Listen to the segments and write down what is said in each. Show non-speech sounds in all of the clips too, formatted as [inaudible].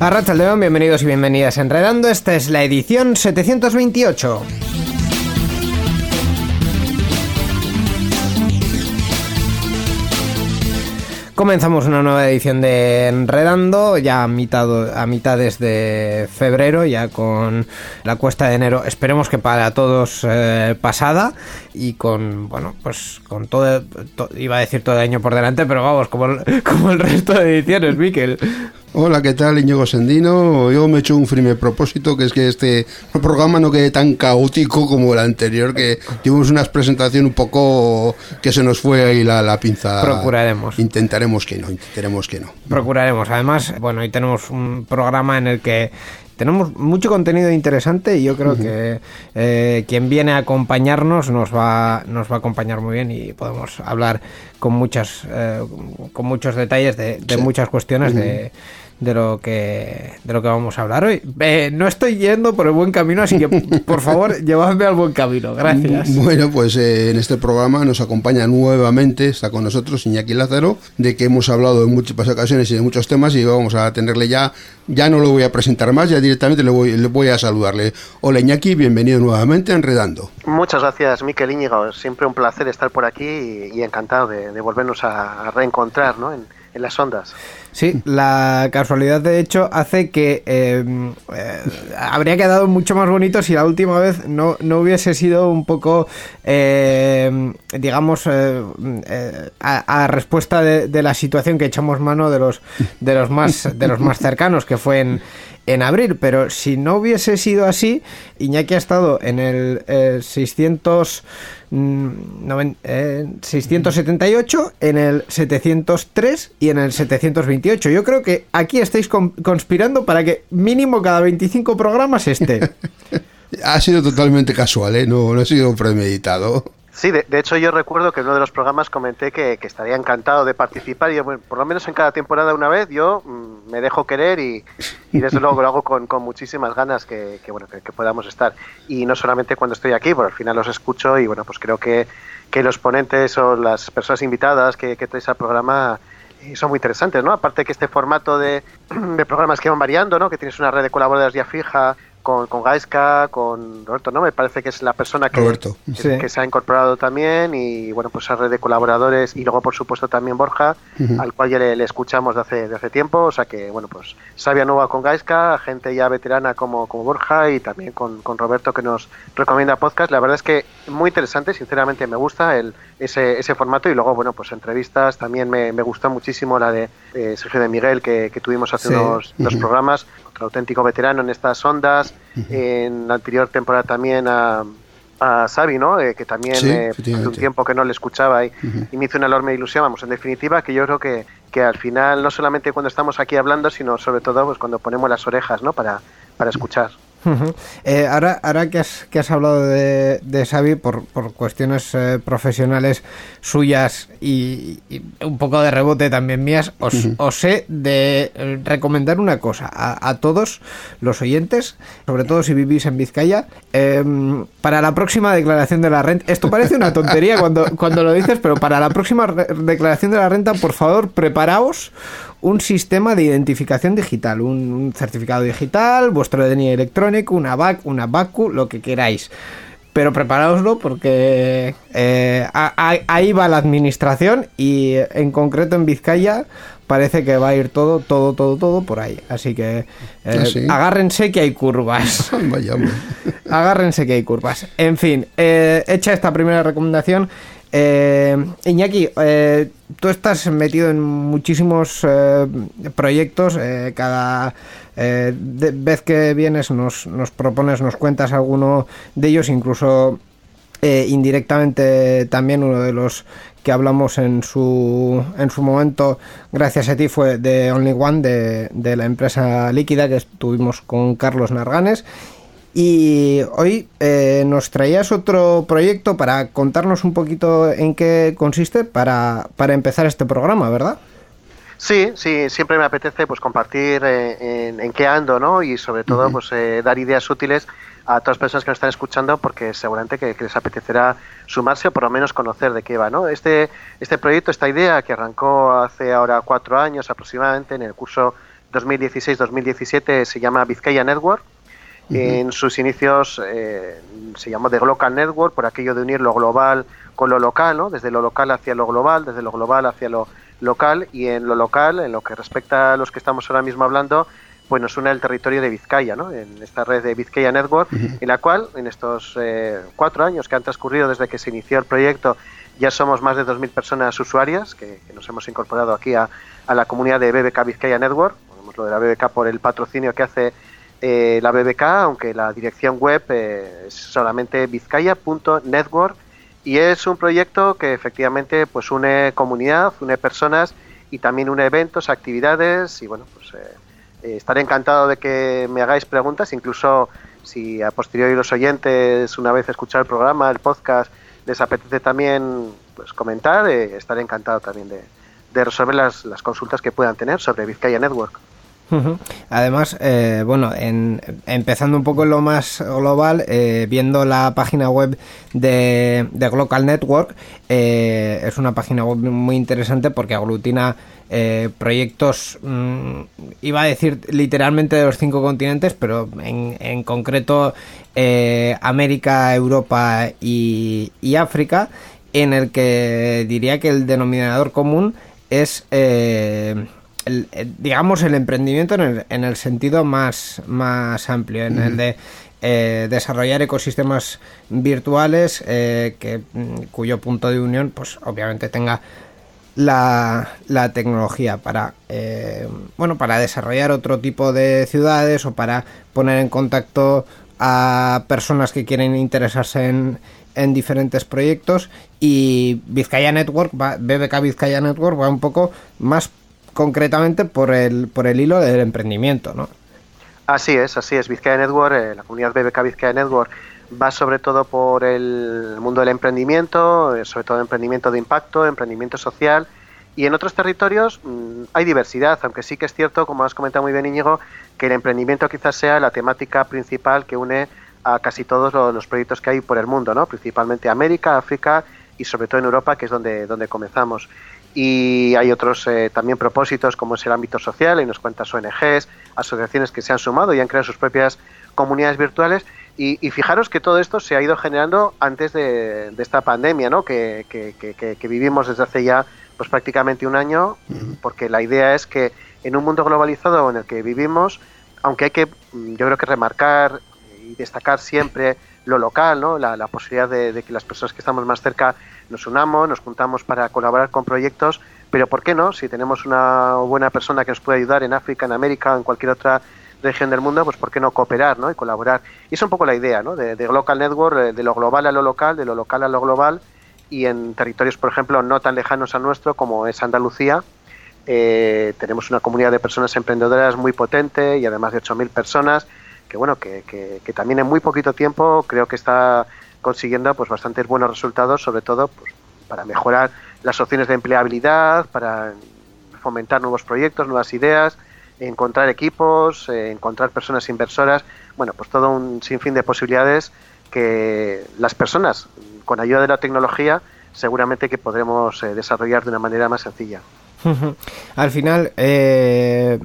Arracha León, bienvenidos y bienvenidas a Enredando. Esta es la edición 728. Comenzamos una nueva edición de Enredando, ya a, mitad, a mitades de febrero, ya con la cuesta de enero, esperemos que para todos eh, pasada y con, bueno, pues con todo, to- iba a decir todo el año por delante, pero vamos, como [laughs] como el resto de ediciones, Miquel. Hola, ¿qué tal? Íñigo Sendino. Yo me he hecho un firme propósito, que es que este programa no quede tan caótico como el anterior, que tuvimos una presentación un poco que se nos fue ahí la, la pinza. Procuraremos. Intentaremos que no, intentaremos que no. Procuraremos. Además, bueno, hoy tenemos un programa en el que tenemos mucho contenido interesante y yo creo que eh, quien viene a acompañarnos nos va, nos va a acompañar muy bien y podemos hablar con muchas, eh, con muchos detalles de, de Sí. muchas cuestiones de, de lo que de lo que vamos a hablar hoy. Eh, no estoy yendo por el buen camino, así que [laughs] por favor llevadme al buen camino. Gracias. Bueno, pues eh, en este programa nos acompaña nuevamente, está con nosotros Iñaki Lázaro, de que hemos hablado en muchas ocasiones y de muchos temas y vamos a tenerle ya, ya no lo voy a presentar más, ya directamente le voy, le voy a saludarle. Hola Iñaki, bienvenido nuevamente a Enredando. Muchas gracias, Miquel Íñigo. Siempre un placer estar por aquí y, y encantado de, de volvernos a, a reencontrar ¿no? en, en las ondas. Sí, la casualidad de hecho hace que eh, eh, habría quedado mucho más bonito si la última vez no, no hubiese sido un poco, eh, digamos, eh, eh, a, respuesta de, de la situación que echamos mano de los de los más de los más cercanos, que fue en, en abril. Pero si no hubiese sido así, Iñaki ha estado en el eh, 600 mm, noven- eh, 678, en el 703 y en el 728. Yo creo que aquí estáis con- conspirando para que mínimo cada 25 programas esté. [laughs] Ha sido totalmente casual, ¿eh? no, no ha sido premeditado. Sí, de, de hecho yo recuerdo que en uno de los programas comenté que, que estaría encantado de participar y bueno, por lo menos en cada temporada una vez yo mm, me dejo querer y, y desde [laughs] luego lo hago con, con muchísimas ganas que, que, bueno que, que podamos estar y no solamente cuando estoy aquí, porque al final los escucho y bueno pues creo que, que los ponentes o las personas invitadas que, que traes al programa eh, son muy interesantes, ¿no? Aparte que este formato de, [clears throat] de programas que van variando, ¿no? Que tienes una red de colaboradores ya fija con, con Gaisca, con Roberto, ¿no? Me parece que es la persona que, Roberto. que, Sí. que se ha incorporado también y bueno, pues esa red de colaboradores y luego por supuesto también Borja, al cual ya le, le escuchamos de hace, de hace tiempo, o sea que bueno, pues sabia nueva con Gaisca, gente ya veterana como, como Borja y también con, con Roberto que nos recomienda podcast. La verdad es que muy interesante, sinceramente me gusta el, ese, ese formato y luego bueno, pues entrevistas, también me, me gustó muchísimo la de eh, Sergio de Miguel que, que tuvimos hace Sí. unos, dos programas, auténtico veterano en estas ondas, en la anterior temporada también a a Xavi, ¿no? Eh, que también Sí, eh, hace un tiempo que no le escuchaba y me hizo una enorme ilusión. Vamos, en definitiva, que yo creo que, que al final, no solamente cuando estamos aquí hablando, sino sobre todo pues cuando ponemos las orejas, ¿no? Para, para escuchar. Eh, ahora, ahora que has, que has hablado de, de Xavi por, por cuestiones eh, profesionales suyas y, y un poco de rebote también mías, os, os he de eh, recomendar una cosa a, a todos los oyentes, sobre todo si vivís en Vizcaya, em, para la próxima declaración de la renta. Esto parece una tontería cuando, cuando lo dices, pero para la próxima declaración de la renta, por favor, preparaos un sistema de identificación digital, un, un certificado digital, vuestro DNI electrónico, una BAC, una BACU, lo que queráis. Pero preparaoslo porque eh, a- a- ahí va la administración y en concreto en Vizcaya parece que va a ir todo, todo, todo, todo por ahí. Así que eh, ¿Ah, sí? agárrense que hay curvas. [laughs] Agárrense que hay curvas. En fin, eh, hecha esta primera recomendación, eh, Iñaki, eh, tú estás metido en muchísimos eh, proyectos. cada vez que vienes nos, nos propones, nos cuentas alguno de ellos, incluso indirectamente también uno de los que hablamos en su, en su momento, gracias a ti, fue de Only One, de, de la empresa líquida que estuvimos con Carlos Narganes. Y hoy eh, nos traías otro proyecto para contarnos un poquito en qué consiste para, para empezar este programa, ¿verdad? Sí, sí, siempre me apetece pues compartir eh, en, en, qué ando, ¿no? Y sobre todo, pues eh, dar ideas útiles a todas las personas que nos están escuchando porque seguramente que, que, les apetecerá sumarse o por lo menos conocer de qué va, ¿no? Este, este proyecto, esta idea que arrancó hace ahora cuatro años aproximadamente en el curso 2016-2017 se llama Vizcaya Network. Uh -huh. En sus inicios eh, se llamó The Global Network por aquello de unir lo global con lo local, ¿no? Desde lo local hacia lo global, desde lo global hacia lo local y en lo local, en lo que respecta a los que estamos ahora mismo hablando, pues nos une el territorio de Vizcaya, ¿no? en esta red de Vizcaya Network, uh -huh. en la cual en estos eh, cuatro años que han transcurrido desde que se inició el proyecto ya somos más de 2.000 personas usuarias que, que, nos hemos incorporado aquí a, a, la comunidad de BBK Vizcaya Network, ponemos lo de la BBK por el patrocinio que hace eh, la BBK, aunque la dirección web eh, es solamente vizcaya.network y es un proyecto que efectivamente pues une comunidad, une personas y también une eventos, actividades y bueno, pues eh, estaré encantado de que me hagáis preguntas, incluso si a posteriori los oyentes, una vez escuchado el programa, el podcast, les apetece también pues, comentar, eh, estaré encantado también de, de resolver las, las, consultas que puedan tener sobre Vizcaya Network. Además, eh, bueno, en, empezando un poco en lo más global, eh, viendo la página web de, de Global Network, eh, es una página web muy interesante porque aglutina eh, proyectos, mmm, iba a decir literalmente de los cinco continentes, pero en, concreto América, Europa y, y, África, en el que diría que el denominador común es eh, el, digamos el emprendimiento en el, en el sentido más, más amplio, en el de eh, desarrollar ecosistemas virtuales eh, que, mm, cuyo punto de unión pues obviamente tenga la, la tecnología para eh, bueno para desarrollar otro tipo de ciudades o para poner en contacto a personas que quieren interesarse en, en diferentes proyectos. Y Vizcaya Network va, BBK Vizcaya Network va un poco más concretamente por el, por el hilo del emprendimiento, ¿no? Así es, así es. Vizcaya Network, eh, la comunidad BBK Vizcaya Network va sobre todo por el mundo del emprendimiento, eh, sobre todo emprendimiento de impacto, emprendimiento social. Y en otros territorios mmm, hay diversidad, aunque sí que es cierto, como has comentado muy bien Íñigo, que el emprendimiento quizás sea la temática principal que une a casi todos los, los proyectos que hay por el mundo, ¿no? principalmente América, África y sobre todo en Europa, que es donde, donde comenzamos y hay otros eh, también propósitos como es el ámbito social, hay unas cuantas ONGs, asociaciones que se han sumado y han creado sus propias comunidades virtuales y, y fijaros que todo esto se ha ido generando antes de, de esta pandemia ¿no? que, que, que, que, vivimos desde hace ya pues prácticamente un año porque la idea es que en un mundo globalizado en el que vivimos aunque hay que yo creo que remarcar y destacar siempre lo local, ¿no? la, posibilidad de, que las personas que estamos más cerca nos unamos, nos juntamos para colaborar con proyectos, pero ¿por qué no? Si tenemos una buena persona que nos puede ayudar en África, en América, en cualquier otra región del mundo, pues ¿por qué no cooperar ¿no? y colaborar? Y es un poco la idea ¿no? de, Local Network, de lo global a lo local, de lo local a lo global, y en territorios, por ejemplo, no tan lejanos a nuestro como es Andalucía, eh, tenemos una comunidad de personas emprendedoras muy potente y además de 8.000 personas, que bueno, que, que, también en muy poquito tiempo creo que está consiguiendo pues bastantes buenos resultados, sobre todo pues, para mejorar las opciones de empleabilidad, para fomentar nuevos proyectos, nuevas ideas, encontrar equipos, eh, encontrar personas inversoras, bueno, pues todo un sinfín de posibilidades que las personas, con ayuda de la tecnología, seguramente que podremos eh, desarrollar de una manera más sencilla. [laughs] Al final, eh,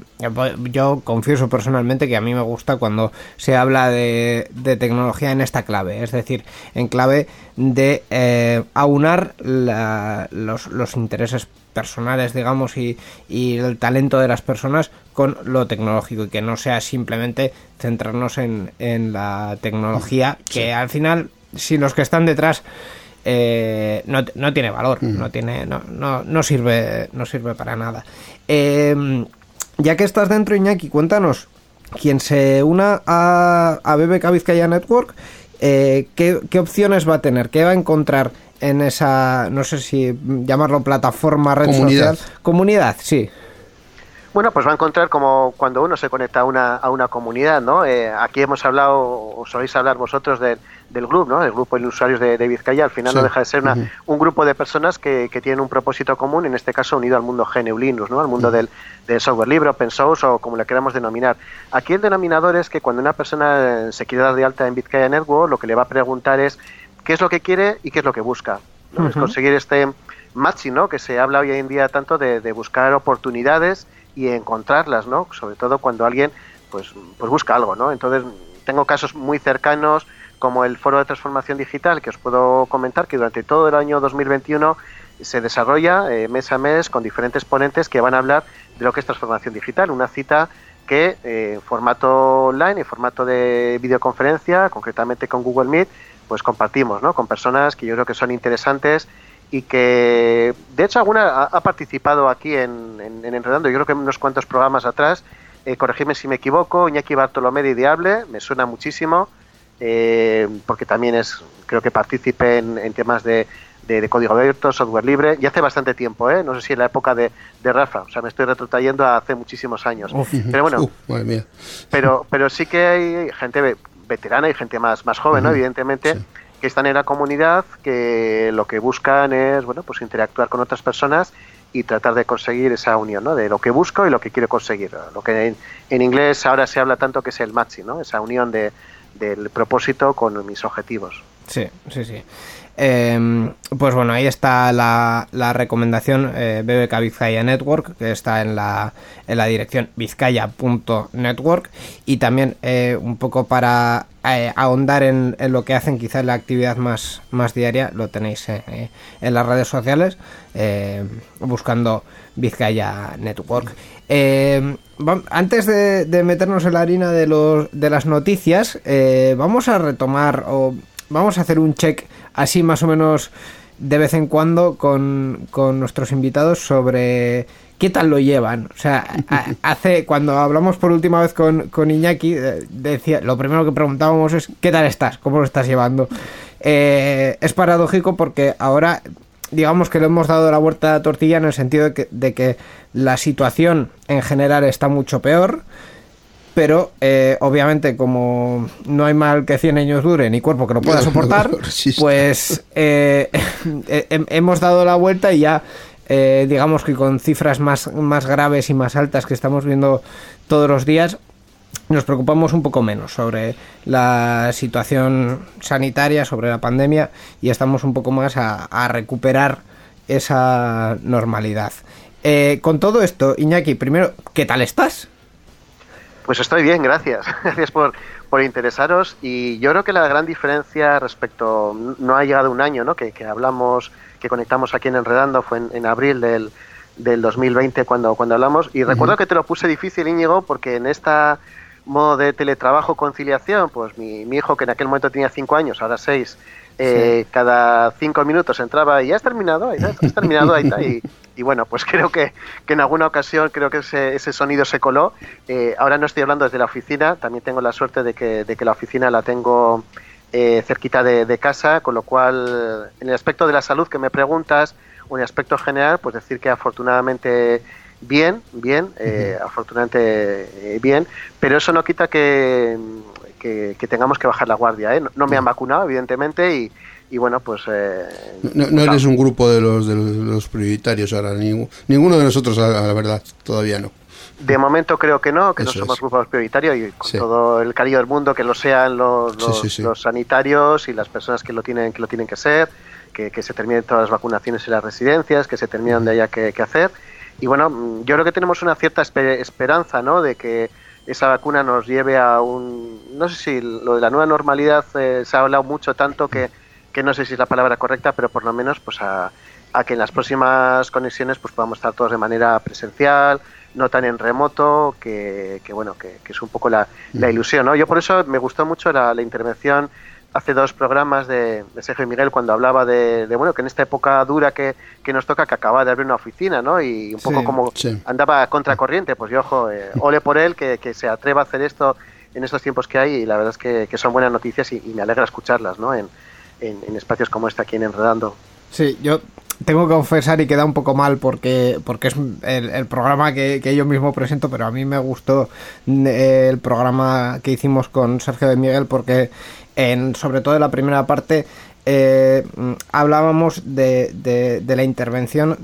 yo confieso personalmente que a mí me gusta cuando se habla de, de tecnología en esta clave, es decir, en clave de eh, aunar la, los, los, intereses personales, digamos, y, y, el talento de las personas con lo tecnológico y que no sea simplemente centrarnos en, en la tecnología, que al final, si los que están detrás eh, no, no, tiene valor, uh -huh. no tiene, no, no, no, sirve, no sirve para nada. Eh, ya que estás dentro, Iñaki, cuéntanos, quien se una a, a BBK Vizcaya Network, eh, ¿qué, ¿qué opciones va a tener? ¿Qué va a encontrar en esa, no sé si llamarlo plataforma, red Comunidad. social? Comunidad, sí. Bueno, pues va a encontrar como cuando uno se conecta a una, a una comunidad, ¿no? Eh, aquí hemos hablado, o soléis hablar vosotros del, del grupo, ¿no? El grupo de usuarios de, de Vizcaya, al final Sí. no deja de ser una, un grupo de personas que, que tienen un propósito común, en este caso unido al mundo GNU Linux, ¿no? Al mundo del, del software libre, open source o como le queramos denominar. Aquí el denominador es que cuando una persona eh, se quiere dar de alta en Vizcaya Network, lo que le va a preguntar es qué es lo que quiere y qué es lo que busca. ¿no? Es conseguir este matching, ¿no? Que se habla hoy en día tanto de, de buscar oportunidades y encontrarlas, ¿no? Sobre todo cuando alguien pues, pues busca algo, ¿no? Entonces tengo casos muy cercanos como el Foro de Transformación Digital que os puedo comentar que durante todo el año 2021 se desarrolla eh, mes a mes con diferentes ponentes que van a hablar de lo que es transformación digital, una cita que eh, en formato online, en formato de videoconferencia, concretamente con Google Meet, pues compartimos, ¿no? Con personas que yo creo que son interesantes y que, de hecho, alguna ha, participado aquí en, en, en Enredando, yo creo que unos cuantos programas atrás, eh, corregidme si me equivoco, Iñaki Bartolomé de Diable, me suena muchísimo, eh, porque también es, creo que partícipe en, en temas de, de, de código abierto, software libre, y hace bastante tiempo, ¿eh? no sé si en la época de, de Rafa, o sea, me estoy retrotrayendo a hace muchísimos años. Pero bueno, Uh, madre mía. pero, pero sí que hay gente ve- veterana y gente más, más joven, ¿no? Evidentemente, sí. Que están en la comunidad, que lo que buscan es, bueno, pues interactuar con otras personas y tratar de conseguir esa unión, ¿no? De lo que busco y lo que quiero conseguir. Lo que en, en inglés ahora se habla tanto que es el matching, ¿no? Esa unión de, del propósito con mis objetivos. Sí, sí, sí. Eh, pues bueno, ahí está la, recomendación eh, BBK Vizcaya Network, que está en la, en la dirección vizcaya.network y también eh, un poco para eh, ahondar en, en lo que hacen quizás la actividad más, más diaria, lo tenéis eh, en las redes sociales buscando Vizcaya Network. Vam- antes de, de meternos en la harina de, los, de las noticias, vamos a retomar o vamos a hacer un check así más o menos de vez en cuando con, con nuestros invitados sobre qué tal lo llevan. O sea, hace cuando hablamos por última vez con, con Iñaki, eh, decía, lo primero que preguntábamos es ¿qué tal estás? ¿Cómo lo estás llevando? Eh, es paradójico porque ahora digamos que le hemos dado la vuelta a la tortilla en el sentido de que, de que la situación en general está mucho peor pero eh, obviamente como no hay mal que 100 años dure ni cuerpo que lo pueda No, [laughs] soportar, no pues eh, [laughs] eh, hem- hemos dado la vuelta y ya eh, digamos que con cifras más, más graves y más altas que estamos viendo todos los días, nos preocupamos un poco menos sobre la situación sanitaria, sobre la pandemia y estamos un poco más a, a recuperar esa normalidad. Eh, con todo esto, Iñaki, primero, ¿qué tal estás? Pues estoy bien, gracias. [laughs] Gracias por, por interesaros. Y yo creo que la gran diferencia respecto, no ha llegado un año, ¿no? Que, que hablamos, que conectamos aquí en Enredando, fue en, en abril del, del 2020 cuando, cuando hablamos. Y recuerdo que te lo puse difícil, Íñigo, porque en esta modo de teletrabajo conciliación, pues mi, mi hijo, que en aquel momento tenía cinco años, ahora seis, eh, cada cinco minutos entraba y ya has terminado, ahí está, has terminado, ahí está. Y, y bueno, pues [laughs] creo que, que en alguna ocasión creo que ese, ese sonido se coló. Eh, ahora no estoy hablando desde la oficina, también tengo la suerte de que, de que la oficina la tengo eh, cerquita de, de casa, con lo cual en el aspecto de la salud que me preguntas, o en el aspecto general, pues decir que afortunadamente bien, bien, eh, afortunadamente eh, bien, pero eso no quita que, que, que tengamos que bajar la guardia. ¿eh? No, no me han vacunado, evidentemente, y, y bueno, pues... eh, No, no eres un grupo de los, de los, prioritarios ahora, ninguno, ninguno de nosotros, la verdad, todavía no. De momento creo que no, que Eso no somos grupos prioritarios y con Sí. todo el cariño del mundo que lo sean los, los, sí, sí. los sanitarios y las personas que lo tienen que lo tienen que ser, que, que se terminen todas las vacunaciones en las residencias, que se terminen de haya que, que hacer. Y bueno, yo creo que tenemos una cierta espe- esperanza, ¿no? De que esa vacuna nos lleve a un, no sé si lo de la nueva normalidad eh, se ha hablado mucho tanto que, que no sé si es la palabra correcta, pero por lo menos pues a, a que en las próximas conexiones pues podamos estar todos de manera presencial, no tan en remoto, que, que bueno, que, que es un poco la, la ilusión, ¿no? Yo por eso me gustó mucho la, la intervención hace dos programas de, de Sergio y Miguel cuando hablaba de, de, bueno que en esta época dura que, que nos toca que acaba de abrir una oficina, ¿no? Y un poco Sí, como sí. andaba contracorriente, pues yo ojo, eh, [laughs] ole por él que, que se atreva a hacer esto en estos tiempos que hay y la verdad es que, son buenas noticias y, me alegra escucharlas ¿no? en, en, espacios como este aquí en Enredando. Sí, yo tengo que confesar y queda un poco mal porque, porque es el, programa que, yo mismo presento, pero a mí me gustó eh, el programa que hicimos con Sergio de Miguel porque en, sobre todo en la primera parte eh, hablábamos de, de, la intervención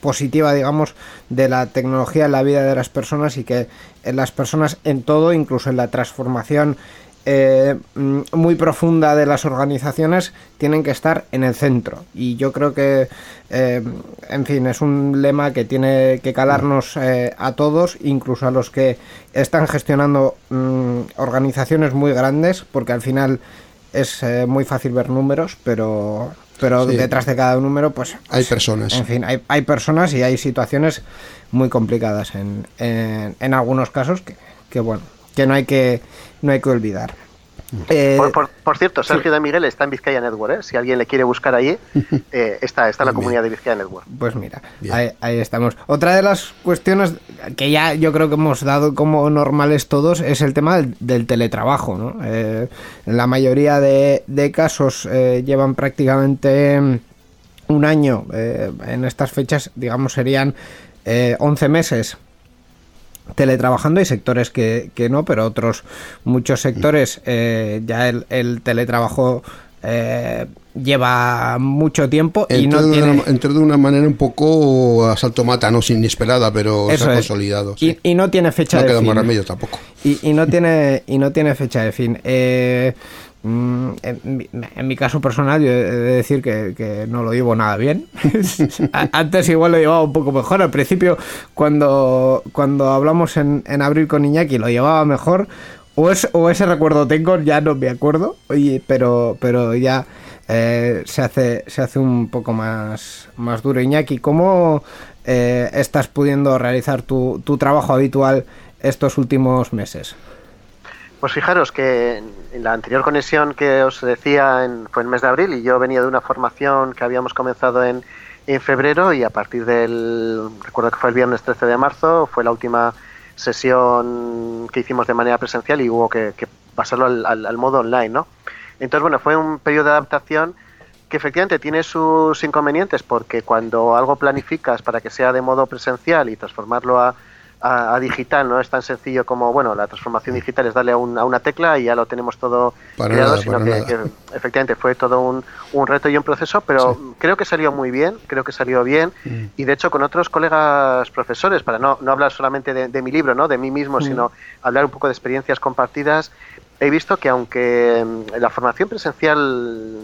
positiva, digamos, de la tecnología en la vida de las personas y que en las personas en todo, incluso en la transformación eh, mm, muy profunda de las organizaciones tienen que estar en el centro. Y yo creo que eh, en fin es un lema que tiene que calarnos eh, a todos incluso a los que están gestionando mm, organizaciones muy grandes porque al final es muy fácil ver números pero pero detrás de cada número pues, hay personas. en fin hay, hay personas y hay situaciones muy complicadas en, en, en algunos casos que, que bueno que no hay que, no hay que olvidar. Eh, por, cierto, Sergio de Miguel está en Vizcaya Network. ¿eh? Si alguien le quiere buscar allí, [laughs] eh, está, está en la comunidad de Vizcaya Network. Pues mira, ahí, estamos. Otra de las cuestiones que ya yo creo que hemos dado como normales todos es el tema del, teletrabajo. ¿no? en la mayoría de, de casos llevan prácticamente un año. en estas fechas, digamos, serían 11 meses teletrabajando, hay sectores que, que no, pero otros muchos sectores eh, ya el, teletrabajo eh, lleva mucho tiempo y no de una, de una manera un poco a salto mata, no inesperada, pero se ha consolidado. Y, no tiene fecha de fin. Remedio tampoco. Y, y, no [laughs] tiene y no tiene fecha de fin. Eh, Mm, en mi, caso personal, yo he de decir que, no lo llevo nada bien. [laughs] Antes igual lo llevaba un poco mejor. Al principio, cuando, cuando hablamos en, en abril con Iñaki, lo llevaba mejor. O, es, o ese recuerdo tengo, ya no me acuerdo. Pero, pero ya eh, se, hace, se hace un poco más, más duro. Iñaki, ¿cómo eh, estás pudiendo realizar tu, tu trabajo habitual estos últimos meses? Pues fijaros que en la anterior conexión que os decía en, fue en el mes de abril y yo venía de una formación que habíamos comenzado en, en febrero y a partir del, recuerdo que fue el viernes 13 de marzo, fue la última sesión que hicimos de manera presencial y hubo que, pasarlo al, al, modo online, ¿no? Entonces, bueno, fue un periodo de adaptación que efectivamente tiene sus inconvenientes porque cuando algo planificas para que sea de modo presencial y transformarlo a, a, digital no es tan sencillo como, bueno, la transformación digital es darle a, una tecla y ya lo tenemos todo creado, sino que, efectivamente fue todo un, un, reto y un proceso, pero creo que salió muy bien, creo que salió bien mm. y de hecho con otros colegas profesores, para no, no hablar solamente de, mi libro, ¿no? de mí mismo, mm. sino hablar un poco de experiencias compartidas, he visto que aunque mm, la formación presencial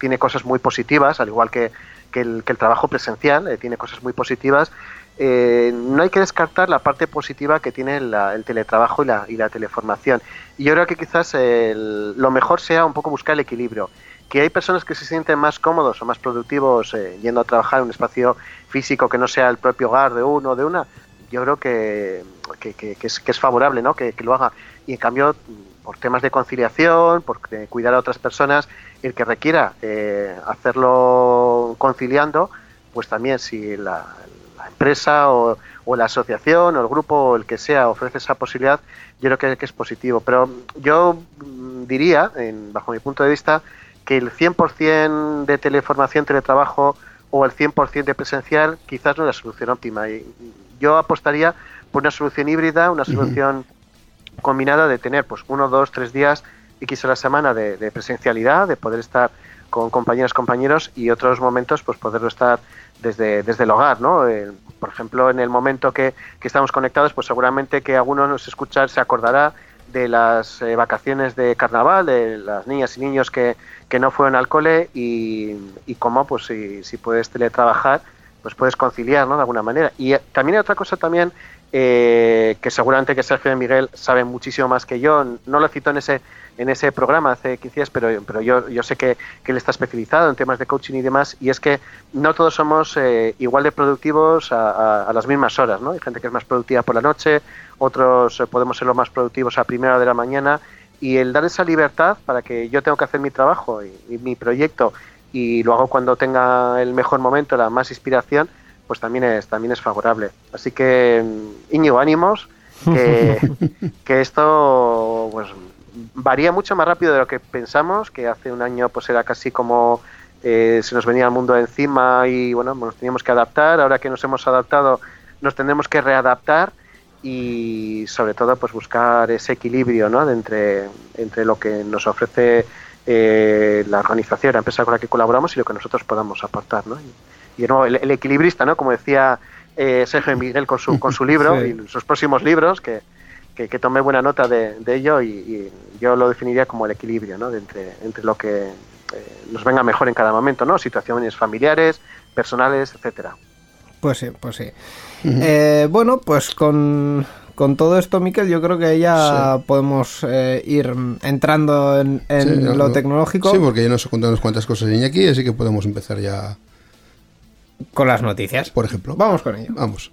tiene cosas muy positivas, al igual que, que, el, que el trabajo presencial eh, tiene cosas muy positivas, eh, no hay que descartar la parte positiva que tiene el teletrabajo y la, y la, teleformación. Y yo creo que quizás lo mejor sea un poco buscar el equilibrio. Que hay personas que se sienten más cómodos o más productivos eh, yendo a trabajar en un espacio físico que no sea el propio hogar de uno o de una, yo creo que, es, favorable ¿no? que, lo haga. Y en cambio, por temas de conciliación, por cuidar a otras personas, el que requiera eh, hacerlo conciliando, pues también si la, empresa o, la asociación o el grupo o el que sea ofrece esa posibilidad, yo creo que, es positivo. Pero yo mm, diría, en, bajo mi punto de vista, que el 100% de teleformación, teletrabajo o el 100% de presencial quizás no es la solución óptima. Y yo apostaría por una solución híbrida, una solución combinada de tener pues uno, dos, tres días X a la semana de, de presencialidad, de poder estar con compañeras, compañeros y otros momentos pues poderlo estar desde, desde el hogar, ¿no? Eh, por ejemplo, en el momento que, que, estamos conectados, pues seguramente que alguno nos escucha se acordará de las eh, vacaciones de carnaval, de las niñas y niños que, que no fueron al cole y, y cómo, pues si, si puedes teletrabajar, pues puedes conciliar, ¿no? De alguna manera. Y eh, también hay otra cosa también eh, que seguramente que Sergio y Miguel saben muchísimo más que yo. No lo cito en ese en ese programa hace 15 días, pero, pero yo, yo sé que, que, él está especializado en temas de coaching y demás, y es que no todos somos eh, igual de productivos a, las mismas horas, ¿no? Hay gente que es más productiva por la noche, otros eh, podemos ser los más productivos a primera hora de la mañana, y el dar esa libertad para que yo tengo que hacer mi trabajo y, mi proyecto y lo hago cuando tenga el mejor momento, la más inspiración, pues también es, también es favorable. Así que, mm, Íñigo, ánimos, que, [laughs] que esto pues varía mucho más rápido de lo que pensamos, que hace un año pues era casi como eh, se nos venía el mundo encima y bueno, nos teníamos que adaptar, ahora que nos hemos adaptado nos tendremos que readaptar y sobre todo pues buscar ese equilibrio ¿no? de entre, entre lo que nos ofrece eh, la organización, la empresa con la que colaboramos y lo que nosotros podamos aportar. ¿no? Y, de nuevo, el, equilibrista, ¿no? como decía eh, Sergio Miguel con su, con su libro [laughs] y sus próximos libros, que, que, tomé buena nota de, ello y, yo lo definiría como el equilibrio ¿no? de entre, entre lo que eh, nos venga mejor en cada momento, ¿no? situaciones familiares, personales, etcétera. Pues sí, pues sí. Eh, bueno, pues con, todo esto, Miquel, yo creo que ya podemos eh, ir entrando en, lo tecnológico. Sí, porque ya nos contado unas cuantas cosas aquí, así que podemos empezar ya. Con las noticias. Por ejemplo. Vamos con ello. Vamos.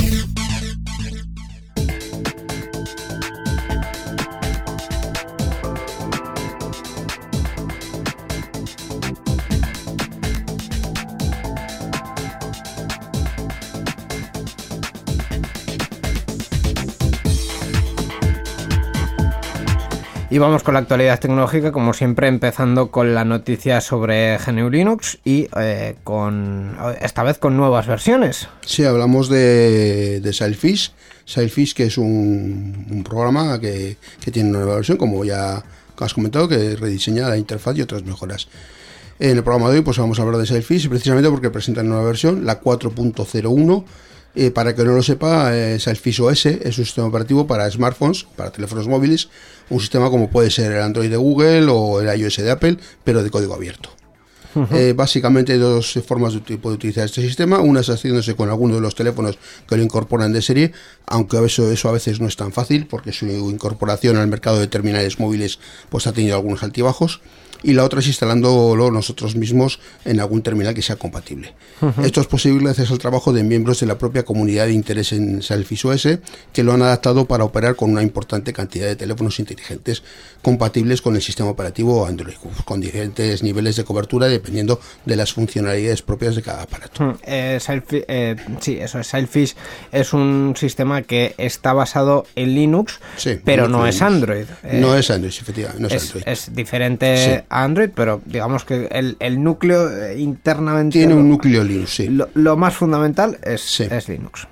Y vamos con la actualidad tecnológica, como siempre, empezando con la noticia sobre GNU Linux y eh, con esta vez con nuevas versiones. Sí, hablamos de, de Sailfish. Sailfish, que es un, programa que, tiene una nueva versión, como ya has comentado, que rediseña la interfaz y otras mejoras. En el programa de hoy pues vamos a hablar de Sailfish precisamente porque presenta una nueva versión, la 4.01 eh, para que no lo sepa, eh, Selfish OS es un sistema operativo para smartphones, para teléfonos móviles, un sistema como puede ser el Android de Google o el iOS de Apple, pero de código abierto. Eh, básicamente hay dos formas de, de, utilizar este sistema. Una es haciéndose con alguno de los teléfonos que lo incorporan de serie, aunque eso, eso a veces no es tan fácil porque su incorporación al mercado de terminales móviles pues ha tenido algunos altibajos y la otra es instalándolo nosotros mismos en algún terminal que sea compatible. Esto es posible gracias al trabajo de miembros de la propia comunidad de interés en Selfish OS que lo han adaptado para operar con una importante cantidad de teléfonos inteligentes compatibles con el sistema operativo Android, con diferentes niveles de cobertura dependiendo de las funcionalidades propias de cada aparato. Eh, eh, sí, eso es. Selfish es un sistema que está basado en Linux, pero no es Android. no es Android, efectivamente. No es, Android. es diferente Android, pero digamos que el, núcleo eh, internamente... Tiene un núcleo Linux, sí. Lo, más fundamental es, es Linux.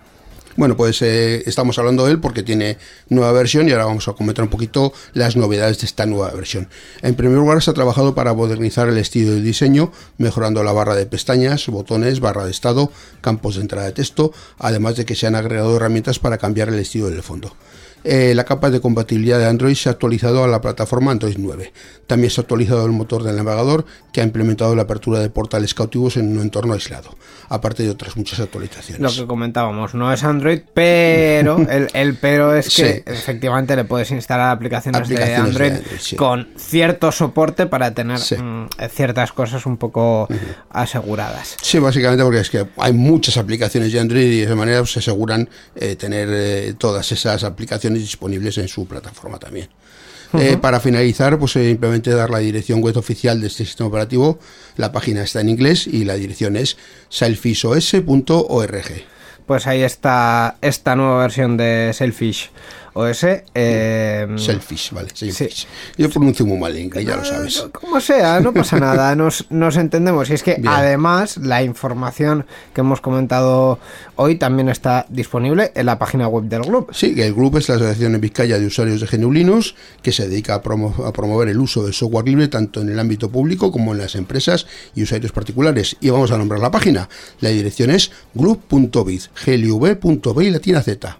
Bueno, pues eh, estamos hablando de él porque tiene nueva versión y ahora vamos a comentar un poquito las novedades de esta nueva versión. En primer lugar, se ha trabajado para modernizar el estilo de diseño, mejorando la barra de pestañas, botones, barra de estado, campos de entrada de texto, además de que se han agregado herramientas para cambiar el estilo del fondo. Eh, la capa de compatibilidad de Android se ha actualizado a la plataforma Android 9. También se ha actualizado el motor del navegador, que ha implementado la apertura de portales cautivos en un entorno aislado, aparte de otras muchas actualizaciones. Lo que comentábamos, no es Android, pero [laughs] el, pero es que efectivamente le puedes instalar aplicaciones, de Android, con cierto soporte para tener mm, ciertas cosas un poco aseguradas. Sí, básicamente porque es que hay muchas aplicaciones de Android y de esa manera se aseguran eh, tener eh, todas esas aplicaciones disponibles en su plataforma también. Eh, para finalizar, pues simplemente dar la dirección web oficial de este sistema operativo. La página está en inglés y la dirección es selfishos.org. Pues ahí está esta nueva versión de Selfish OS. Eh, Selfish, vale. Selfish. Yo pronuncio muy mal en ya lo sabes. Como sea, no pasa nada, [laughs] nos, nos entendemos. Y es que además la información que hemos comentado hoy también está disponible en la página web del grupo. Sí, el grupo es la Asociación en Vizcaya de Usuarios de GNU Linux, que se dedica a, a promover el uso del software libre tanto en el ámbito público como en las empresas y usuarios particulares. Y vamos a nombrar la página. La dirección es group.biz, glv.b latina z.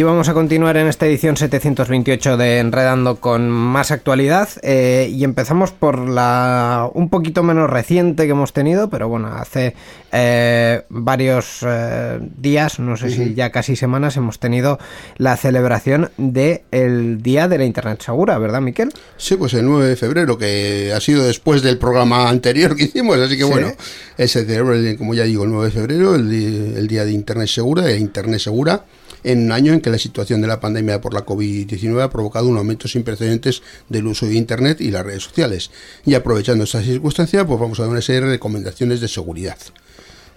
Y vamos a continuar en esta edición 728 de Enredando con más actualidad. Eh, y empezamos por la un poquito menos reciente que hemos tenido, pero bueno, hace eh, varios eh, días, no sé si ya casi semanas, hemos tenido la celebración del Día de la Internet Segura, ¿verdad, Miquel? Sí, pues el 9 de febrero, que ha sido después del programa anterior que hicimos, así que Sí. bueno, se celebra, el- como ya digo, el 9 de febrero, el, el Día de Internet Segura, de Internet Segura, en un año en que la situación de la pandemia por la COVID-19 ha provocado un aumento sin precedentes del uso de Internet y las redes sociales. Y aprovechando esta circunstancia, pues vamos a dar una serie de recomendaciones de seguridad.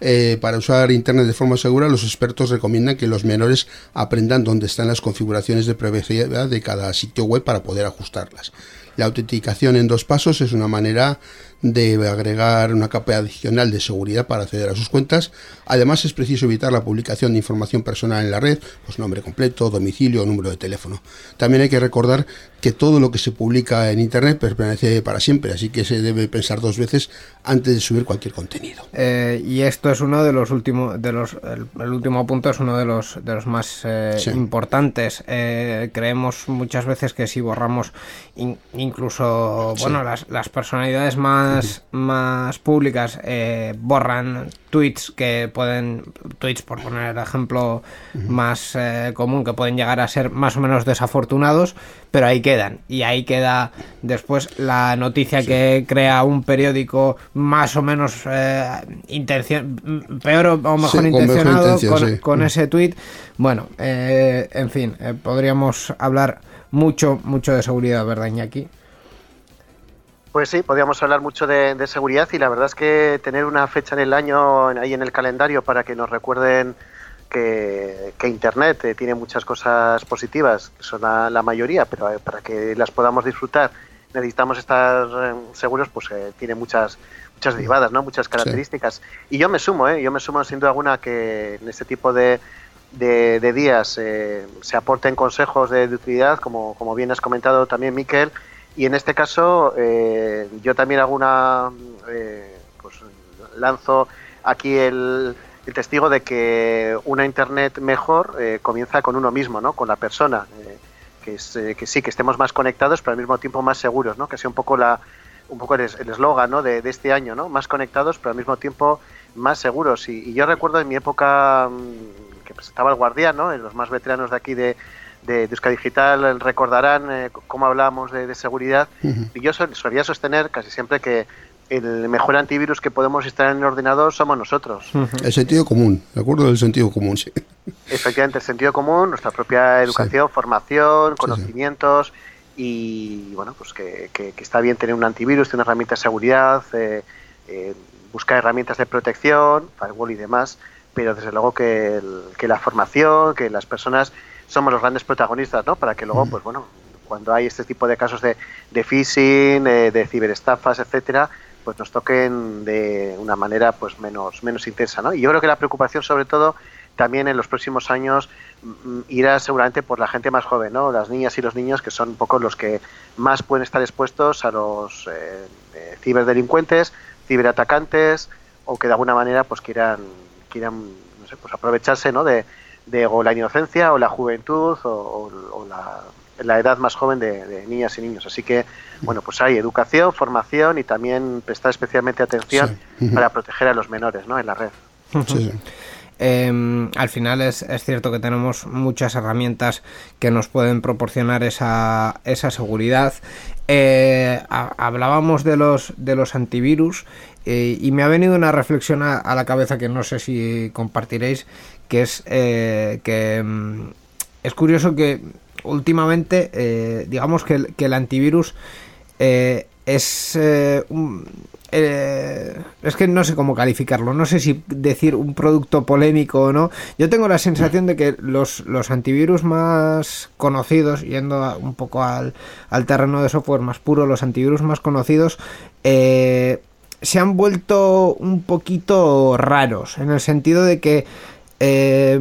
Eh, para usar Internet de forma segura, los expertos recomiendan que los menores aprendan dónde están las configuraciones de privacidad de cada sitio web para poder ajustarlas. La autenticación en dos pasos es una manera de agregar una capa adicional de seguridad para acceder a sus cuentas. Además, es preciso evitar la publicación de información personal en la red, pues nombre completo, domicilio número de teléfono. También hay que recordar que todo lo que se publica en Internet permanece para siempre, así que se debe pensar dos veces antes de subir cualquier contenido. Eh, y esto es uno de los últimos, de los, el, el último punto es uno de los, de los más eh, Sí. importantes. Eh, creemos muchas veces que si borramos in- incluso, Sí. bueno, las, las personalidades más, más públicas eh, borran tweets que pueden, tweets por poner el ejemplo más eh, común, que pueden llegar a ser más o menos desafortunados, pero ahí quedan. Y ahí queda después la noticia que crea un periódico más o menos eh, peor o, o mejor intencionado con, con ese tweet. Bueno, eh, en fin, eh, podríamos hablar mucho, mucho de seguridad, ¿verdad, Iñaki? Pues sí, podríamos hablar mucho de, de seguridad y la verdad es que tener una fecha en el año ahí en el calendario para que nos recuerden que, que Internet eh, tiene muchas cosas positivas, que son la, la mayoría, pero eh, para que las podamos disfrutar necesitamos estar eh, seguros, pues eh, tiene muchas muchas derivadas, ¿no? muchas características. Y yo me sumo, ¿eh? yo me sumo sin duda alguna que en este tipo de, de, de días eh, se aporten consejos de, utilidad, como, como bien has comentado también, Miquel, y en este caso eh, yo también hago una, eh, pues lanzo aquí el, el testigo de que una Internet mejor comienza con uno mismo, ¿no? con la persona. que, es, que sí, que estemos más conectados, pero al mismo tiempo más seguros, ¿no? que sea un poco la un poco el es- el eslogan ¿no? de, de este año, ¿no? más conectados, pero al mismo tiempo más seguros. Y, y yo recuerdo en mi época mm, que presentaba el Guardián, ¿no? los más veteranos de aquí de, de, de Euskadi Digital recordarán eh, cómo hablábamos de, de seguridad. Y yo sol- solía sostener casi siempre que el mejor antivirus que podemos instalar en el ordenador somos nosotros. El sentido común, ¿de acuerdo? El sentido común, sí. Efectivamente, el sentido común, nuestra propia educación, formación, sí. conocimientos y bueno, pues que, que- que está bien tener un antivirus, tener herramientas de seguridad, eh, eh, buscar herramientas de protección, firewall y demás, pero desde luego que, el- que la formación, que las personas somos los grandes protagonistas, ¿no? Para que luego, pues bueno, cuando hay este tipo de casos de, de phishing, eh, de ciberestafas, etcétera, pues nos toquen de una manera pues menos menos intensa, ¿no? Y yo creo que la preocupación sobre todo también en los próximos años mm, irá seguramente por la gente más joven, ¿no? Las niñas y los niños que son un poco los que más pueden estar expuestos a los eh, eh, ciberdelincuentes, ciberatacantes o que de alguna manera pues quieran quieran no sé, pues aprovecharse, ¿no? De, de o la inocencia o la juventud o, o- o la, la edad más joven de, de niñas y niños. Así que, bueno, pues hay educación, formación y también prestar especialmente atención Sí. Para proteger a los menores, ¿no? En la red. Sí. Eh, al final es, es cierto que tenemos muchas herramientas que nos pueden proporcionar esa, esa seguridad. Eh, ha- hablábamos de los, de los antivirus eh, y me ha venido una reflexión a, la cabeza que no sé si compartiréis, que es eh, que mm, es curioso que últimamente, eh, digamos que el, antivirus es eh, es que no sé cómo calificarlo, no sé si decir un producto polémico o no. Yo tengo la sensación de que los, los antivirus más conocidos, yendo un poco al, al terreno de software más puro, los antivirus más conocidos, eh, se han vuelto un poquito raros, en el sentido de que eh,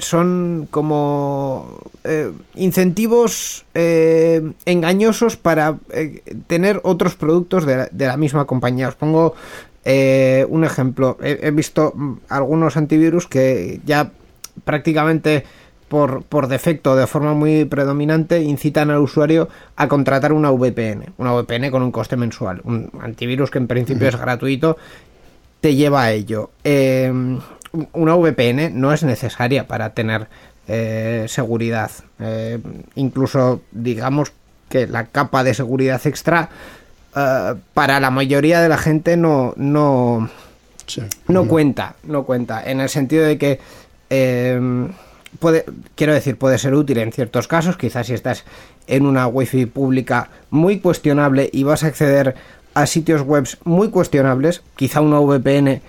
son como eh, incentivos eh, engañosos para eh, tener otros productos de la, misma compañía. Os pongo eh, un ejemplo. He, he visto mm, algunos antivirus que ya prácticamente por, por defecto, de forma muy predominante, incitan al usuario a contratar una VPN, una VPN con un coste mensual, un antivirus que en principio es gratuito, te lleva a ello. Eh, una VPN no es necesaria para tener eh, seguridad. Eh, incluso digamos que la capa de seguridad extra eh, para la mayoría de la gente no, no, Sí. no cuenta, no cuenta, en el sentido de que eh, puede, quiero decir, puede ser útil en ciertos casos, quizás si estás en una wifi pública muy cuestionable y vas a acceder a sitios web muy cuestionables, quizá una VPN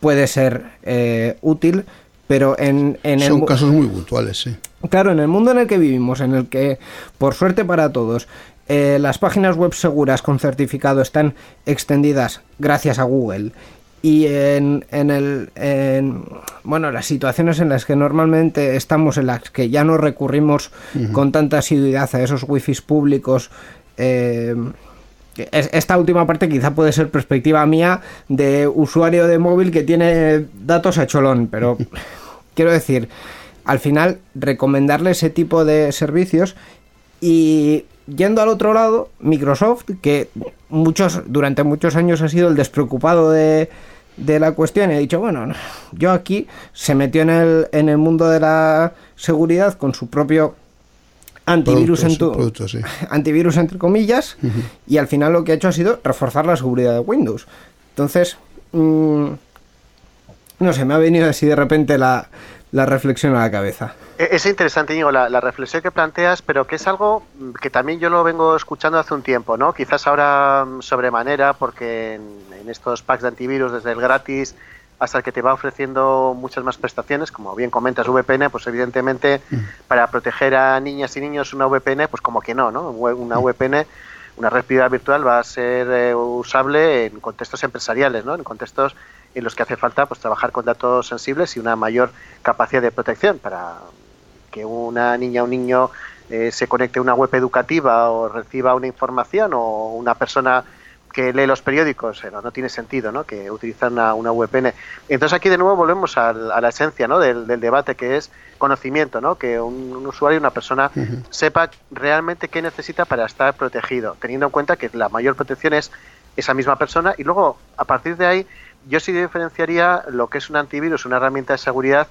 puede ser eh, útil, pero en, en el Son mu- casos muy puntuales, sí. Claro, en el mundo en el que vivimos, en el que, por suerte para todos, eh, las páginas web seguras con certificado están extendidas gracias a Google y en, en el en, bueno las situaciones en las que normalmente estamos en las que ya no recurrimos con tanta asiduidad a esos wifis públicos eh, es- esta última parte quizá puede ser perspectiva mía de usuario de móvil que tiene datos a cholón, pero [laughs] quiero decir, al final recomendarle ese tipo de servicios y yendo al otro lado, Microsoft, que muchos durante muchos años ha sido el despreocupado de, de la cuestión y ha dicho, bueno, yo aquí se metió en el, en el mundo de la seguridad con su propio antivirus en tu, sí. [laughs] antivirus entre comillas y al final lo que ha hecho ha sido reforzar la seguridad de Windows. Entonces, mm, no sé, me ha venido así de repente la, la reflexión a la cabeza. E- Es interesante, Íñigo, la, la reflexión que planteas, pero que es algo mm, que también yo lo vengo escuchando hace un tiempo, ¿no? Quizás ahora mm, sobremanera, porque en, en estos packs de antivirus, desde el gratis hasta el que te va ofreciendo muchas más prestaciones, como bien comentas, VPN, pues evidentemente para proteger a niñas y niños una VPN, pues como que no, ¿no? Una VPN, una red privada virtual va a ser eh, usable en contextos empresariales, ¿no? En contextos en los que hace falta pues trabajar con datos sensibles y una mayor capacidad de protección para que una niña o un niño eh, se conecte a una web educativa o reciba una información o una persona que lee los periódicos, eh, no, no tiene sentido ¿no? que utilizar una, una VPN. Entonces aquí de nuevo volvemos al- a, la esencia ¿no? del, del debate que es conocimiento, ¿no? que un, un usuario, una persona sepa realmente qué necesita para estar protegido, teniendo en cuenta que la mayor protección es esa misma persona y luego a partir de ahí yo sí diferenciaría lo que es un antivirus, una herramienta de seguridad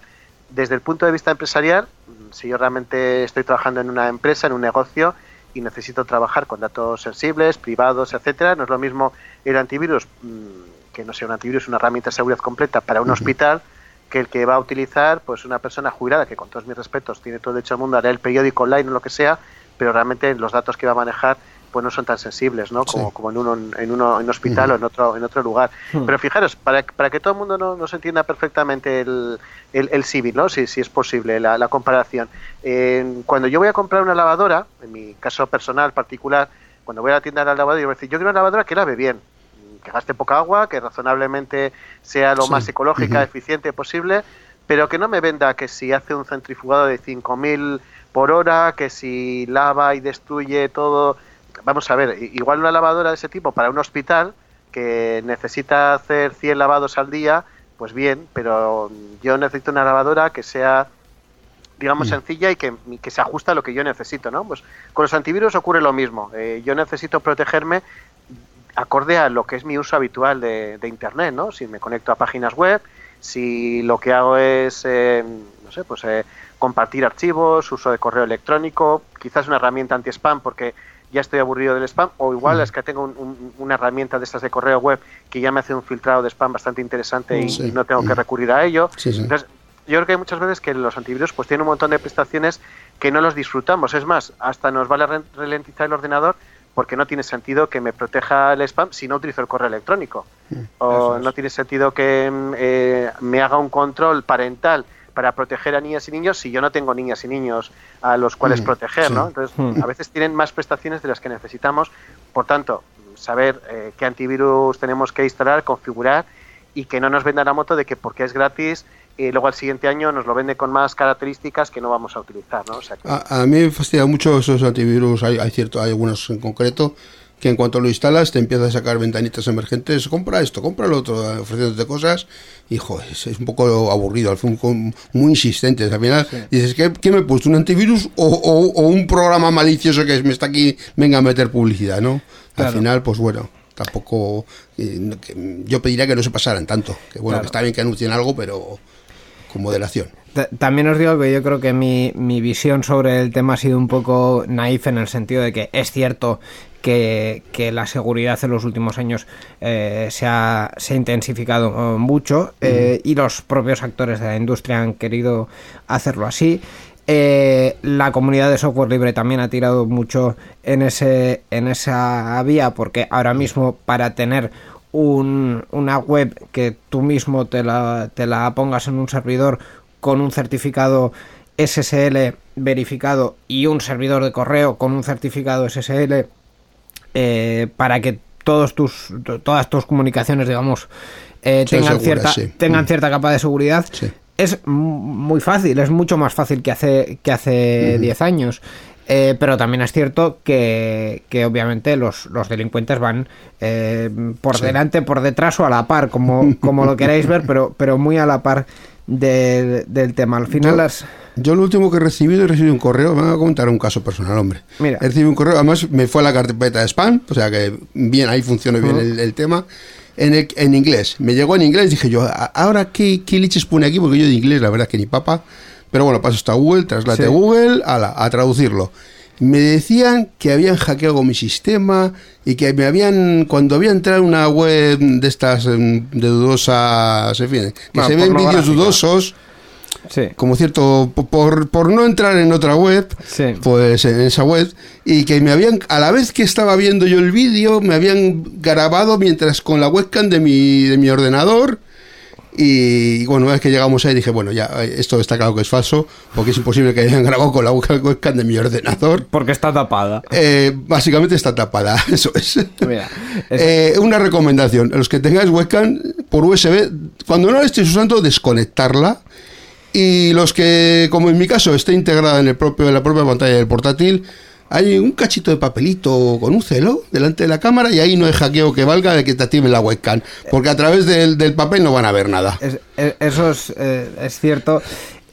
desde el punto de vista empresarial, mm, si yo realmente estoy trabajando en una empresa, en un negocio y necesito trabajar con datos sensibles, privados, etcétera, no es lo mismo el antivirus, mm, que no sea un antivirus, una herramienta de seguridad completa para un hospital, que el que va a utilizar pues una persona jubilada que con todos mis respetos tiene todo el derecho del mundo a leer el periódico online o lo que sea, pero realmente los datos que va a manejar pues no son tan sensibles, ¿no? Como, Sí. como en uno en uno en un hospital o en otro en otro lugar. Pero fijaros, para, para que todo el mundo no, no se entienda perfectamente el, el, el civil, ¿no? Si, si es posible la, la comparación. En- cuando yo voy a comprar una lavadora, en mi caso personal particular, cuando voy a la tienda de la lavadora, yo voy a decir, yo quiero una lavadora que lave bien, que gaste poca agua, que razonablemente sea lo Sí. más ecológica, eficiente posible, pero que no me venda que si hace un centrifugado de 5.000 por hora, que si lava y destruye todo. Vamos a ver, igual una lavadora de ese tipo para un hospital que necesita hacer 100 lavados al día, pues bien, pero yo necesito una lavadora que sea digamos, sencilla y que, que se ajusta a lo que yo necesito, ¿no? Pues con los antivirus ocurre lo mismo. Eh, yo necesito protegerme acorde a lo que es mi uso habitual de, de Internet, ¿no? Si me conecto a páginas web, si lo que hago es, eh, no sé, pues eh, compartir archivos, uso de correo electrónico, quizás una herramienta anti-spam porque ya estoy aburrido del spam, o igual es que tengo un- un- una herramienta de estas de correo web que ya me hace un filtrado de spam bastante interesante y, Sí. y no tengo que recurrir a ello. Sí, sí. Entonces, yo creo que hay muchas veces que los antivirus pues tienen un montón de prestaciones que no los disfrutamos. Es más, hasta nos vale ralentizar el ordenador porque no tiene sentido que me proteja el spam si no utilizo el correo electrónico. O no tiene sentido que mm, eh, me haga un control parental para proteger a niñas y niños si yo no tengo niñas y niños a los cuales Mm, proteger, sí. ¿no? Entonces, a veces tienen más prestaciones de las que necesitamos. Por tanto, saber eh, qué antivirus tenemos que instalar, configurar y que no nos vendan la moto de que porque es gratis y luego al siguiente año nos lo vende con más características que no vamos a utilizar, ¿no? O sea que- A, a mí me fastidia mucho esos antivirus, hay, hay cierto, hay algunos en concreto que en cuanto lo instalas te empieza a sacar ventanitas emergentes, compra esto, compra lo otro, ofreciéndote cosas y joder, es, un poco aburrido, al fin, muy insistente. Al final dices, ¿qué, qué me he puesto? ¿Un antivirus o, o- o un programa malicioso que me está aquí, venga a meter publicidad, ¿no? Al final, pues bueno, tampoco... eh, yo pediría que no se pasaran tanto, que bueno, Claro. que está bien que anuncien algo, pero con moderación. También os digo que yo creo que mi, mi visión sobre el tema ha sido un poco naif en el sentido de que es cierto que, que la seguridad en los últimos años eh, se, ha, se ha intensificado eh, mucho eh, y los propios actores de la industria han querido hacerlo así. Eh, la comunidad de software libre también ha tirado mucho en, ese, en esa vía porque ahora mismo para tener un- una web que tú mismo te la, te la pongas en un servidor con un certificado SSL verificado y un servidor de correo con un certificado SSL eh, para que todos tus to- todas tus comunicaciones digamos eh, tengan cierta sí. tengan Mm. cierta capa de seguridad Sí. es muy fácil es mucho más fácil que hace que hace 10 años Eh, pero también es cierto que, que obviamente los, los delincuentes van eh, por delante, por detrás o a la par, como, como lo queráis ver, pero, pero muy a la par del- del tema. Al final Yo- las... Yo lo último que he recibido, he recibido un correo, me voy a contar un caso personal, hombre. Mira. He recibido un correo, además me fue a la carpeta de spam, o sea que bien, ahí funciona bien el, el tema. En, el- en inglés, me llegó en inglés, dije yo, "A- ahora qué, qué leches pone aquí, porque yo de inglés la verdad es que ni papa. Pero bueno, paso hasta Google, traslate Sí. Google, ala, a traducirlo. Me decían que habían hackeado mi sistema y que me habían, cuando había entrado en una web de estas em, de dudosas, en fin, que Bueno, se ven vídeos dudosos, Sí, como cierto po- por, por no entrar en otra web Sí. pues en esa web y que me habían a la vez que estaba viendo yo el vídeo me habían grabado mientras con la webcam de mi de mi ordenador y bueno, una vez que llegamos ahí dije, bueno, ya eh, esto está claro que es falso, porque es imposible que hayan [laughs] grabado con la webcam de mi ordenador. porque está tapada. Eh, básicamente está tapada, [laughs] eso es. Mira, es- Eh, una recomendación, los que tengáis webcam por USB, cuando no la estéis usando, desconectarla. Y los que, como en mi caso, esté integrada en, el propio, en la propia pantalla del portátil, hay un cachito de papelito con un celo delante de la cámara y ahí no hay hackeo que valga de que te activen la webcam. Porque a través del, del papel no van a ver nada. Es- eso es, eh, es cierto.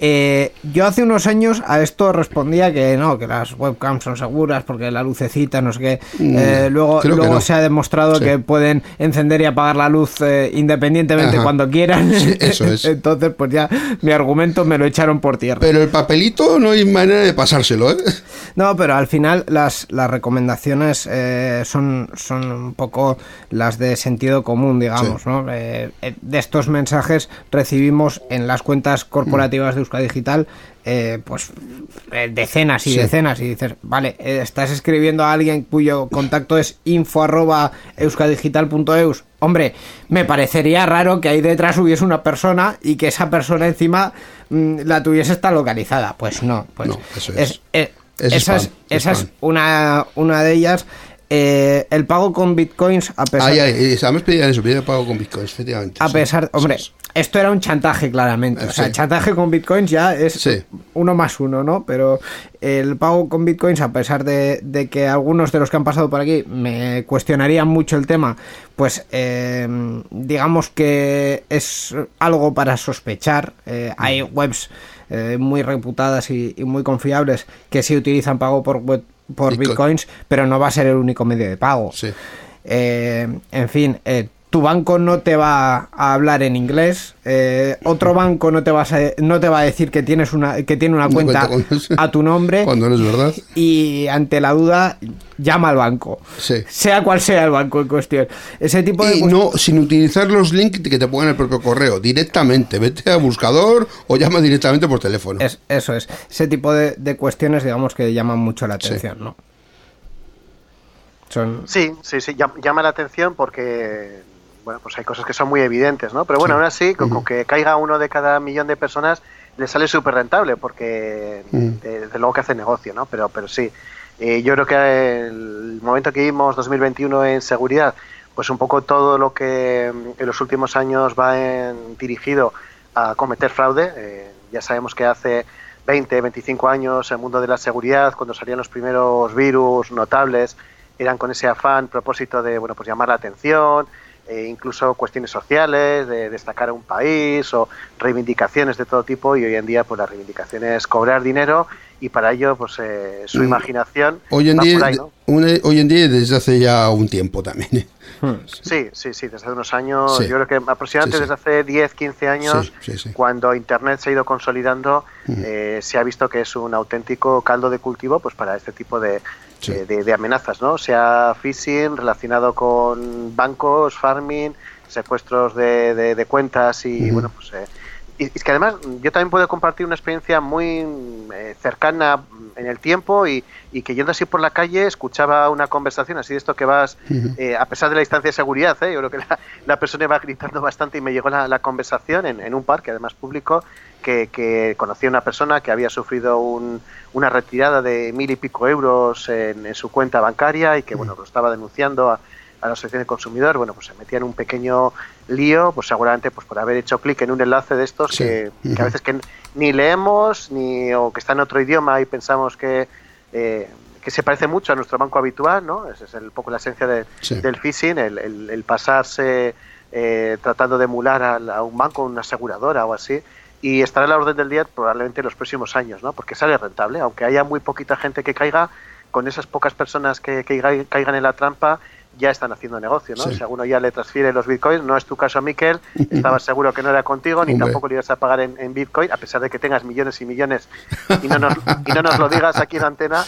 Eh, yo hace unos años a esto respondía que no, que las webcams son seguras porque la lucecita, no sé qué. Mm, Eh, luego luego no. se ha demostrado Sí. que pueden encender y apagar la luz eh, independientemente Ajá. cuando quieran. Sí, eso es. [laughs] Entonces, pues ya mi argumento me lo echaron por tierra. Pero el papelito no hay manera de pasárselo, ¿eh? [laughs] No, pero al final las, las recomendaciones eh, son, son un poco las de sentido común, digamos, Sí. ¿no? Eh, eh, de estos mensajes recibimos en las cuentas corporativas de Digital eh, pues eh, decenas y Sí. decenas y dices, vale, eh, estás escribiendo a alguien cuyo contacto es info arroba. Hombre, me parecería raro que ahí detrás hubiese una persona y que esa persona encima mm, la tuviese está localizada. Pues no, pues No, eso es. Es esa es, spam, esa es una, una de ellas. Eh, el pago con bitcoins, a pesar, además pedían eso, pedían pago con bitcoins, efectivamente. a sí. pesar, hombre, Sí, sí. Esto era un chantaje claramente. O sea, Sí. chantaje con bitcoins ya es Sí. uno más uno, ¿no? Pero el pago con bitcoins, a pesar de, de que algunos de los que han pasado por aquí me cuestionarían mucho el tema, pues eh, digamos que es algo para sospechar. Eh, hay webs eh, muy reputadas y, y muy confiables que sí utilizan pago por web- por Bitcoin. bitcoins, pero no va a ser el único medio de pago. Sí. Eh, en fin, eh, tu banco no te va a hablar en inglés, eh, otro banco no te, vas a, no te va a decir que, tienes una, que tiene una cuenta, a tu nombre Cuando no es verdad. y ante la duda llama al banco, Sí. sea cual sea el banco en cuestión. Ese tipo de Y no, sin utilizar los links que te pongan en el propio correo, directamente. Vete a buscador o llama directamente por teléfono. es, eso es, ese tipo de, de cuestiones digamos que llaman mucho la atención, ¿no? Son... Sí, sí, sí, llam- llama la atención porque, bueno, pues hay cosas que son muy evidentes, ¿no? Pero bueno, Sí. aún así, con, que caiga uno de cada millón de personas, le sale súper rentable porque, de- desde luego que hace negocio, ¿no? Pero, pero sí, eh, yo creo que el momento que vimos 2021 en seguridad, pues un poco todo lo que mm, en los últimos años va en- dirigido a cometer fraude. eh, ya sabemos que hace 20, 25 años el mundo de la seguridad, cuando salían los primeros virus notables, eran con ese afán, propósito de bueno, pues llamar la atención, eh, incluso cuestiones sociales, de destacar a un país o reivindicaciones de todo tipo y hoy en día pues la reivindicación es cobrar dinero y para ello pues eh, su Mm. imaginación Hoy en, va día, por ahí, ¿no? hoy en día desde hace ya un tiempo también. ¿eh? Sí, sí, sí, desde hace unos años, Sí. yo creo que aproximadamente Sí, sí. desde hace 10, 15 años, Sí, sí, sí. cuando Internet se ha ido consolidando, Ujú. eh, se ha visto que es un auténtico caldo de cultivo pues para este tipo de, Sí. de, de- de amenazas, ¿no? Sea phishing relacionado con bancos, farming, secuestros de, de- de cuentas y, bueno, pues... eh, y es que además yo también puedo compartir una experiencia muy eh, cercana en el tiempo y, y que yendo así por la calle escuchaba una conversación así de esto que vas, eh, a pesar de la distancia de seguridad, ¿eh? yo creo que la, la persona iba gritando bastante y me llegó la, la conversación en, en un parque, además público, que, que conocía a una persona que había sufrido un- una retirada de mil y pico euros en, en su cuenta bancaria y que bueno lo estaba denunciando a, a la asociación de consumidor, bueno, pues se metía en un pequeño lío, pues seguramente pues por haber hecho clic en un enlace de estos Sí. que, a veces que ni leemos ni o que está en otro idioma y pensamos que eh, que se parece mucho a nuestro banco habitual, ¿no? Esa es el poco la esencia de- Sí. del phishing, el, el- el pasarse eh, tratando de emular al- a, un banco, una aseguradora o así, y estará a la orden del día probablemente en los próximos años, ¿no? Porque sale rentable, aunque haya muy poquita gente que caiga, con esas pocas personas que, que caiga- caigan en la trampa, ya están haciendo negocio, ¿no? Sí. Si alguno ya le transfiere los bitcoins, no es tu caso, Miquel, [laughs] estabas seguro que no era contigo, ni Hombre. tampoco le ibas a pagar en, en bitcoin, a pesar de que tengas millones y millones, y no nos, y no nos lo digas aquí en antena,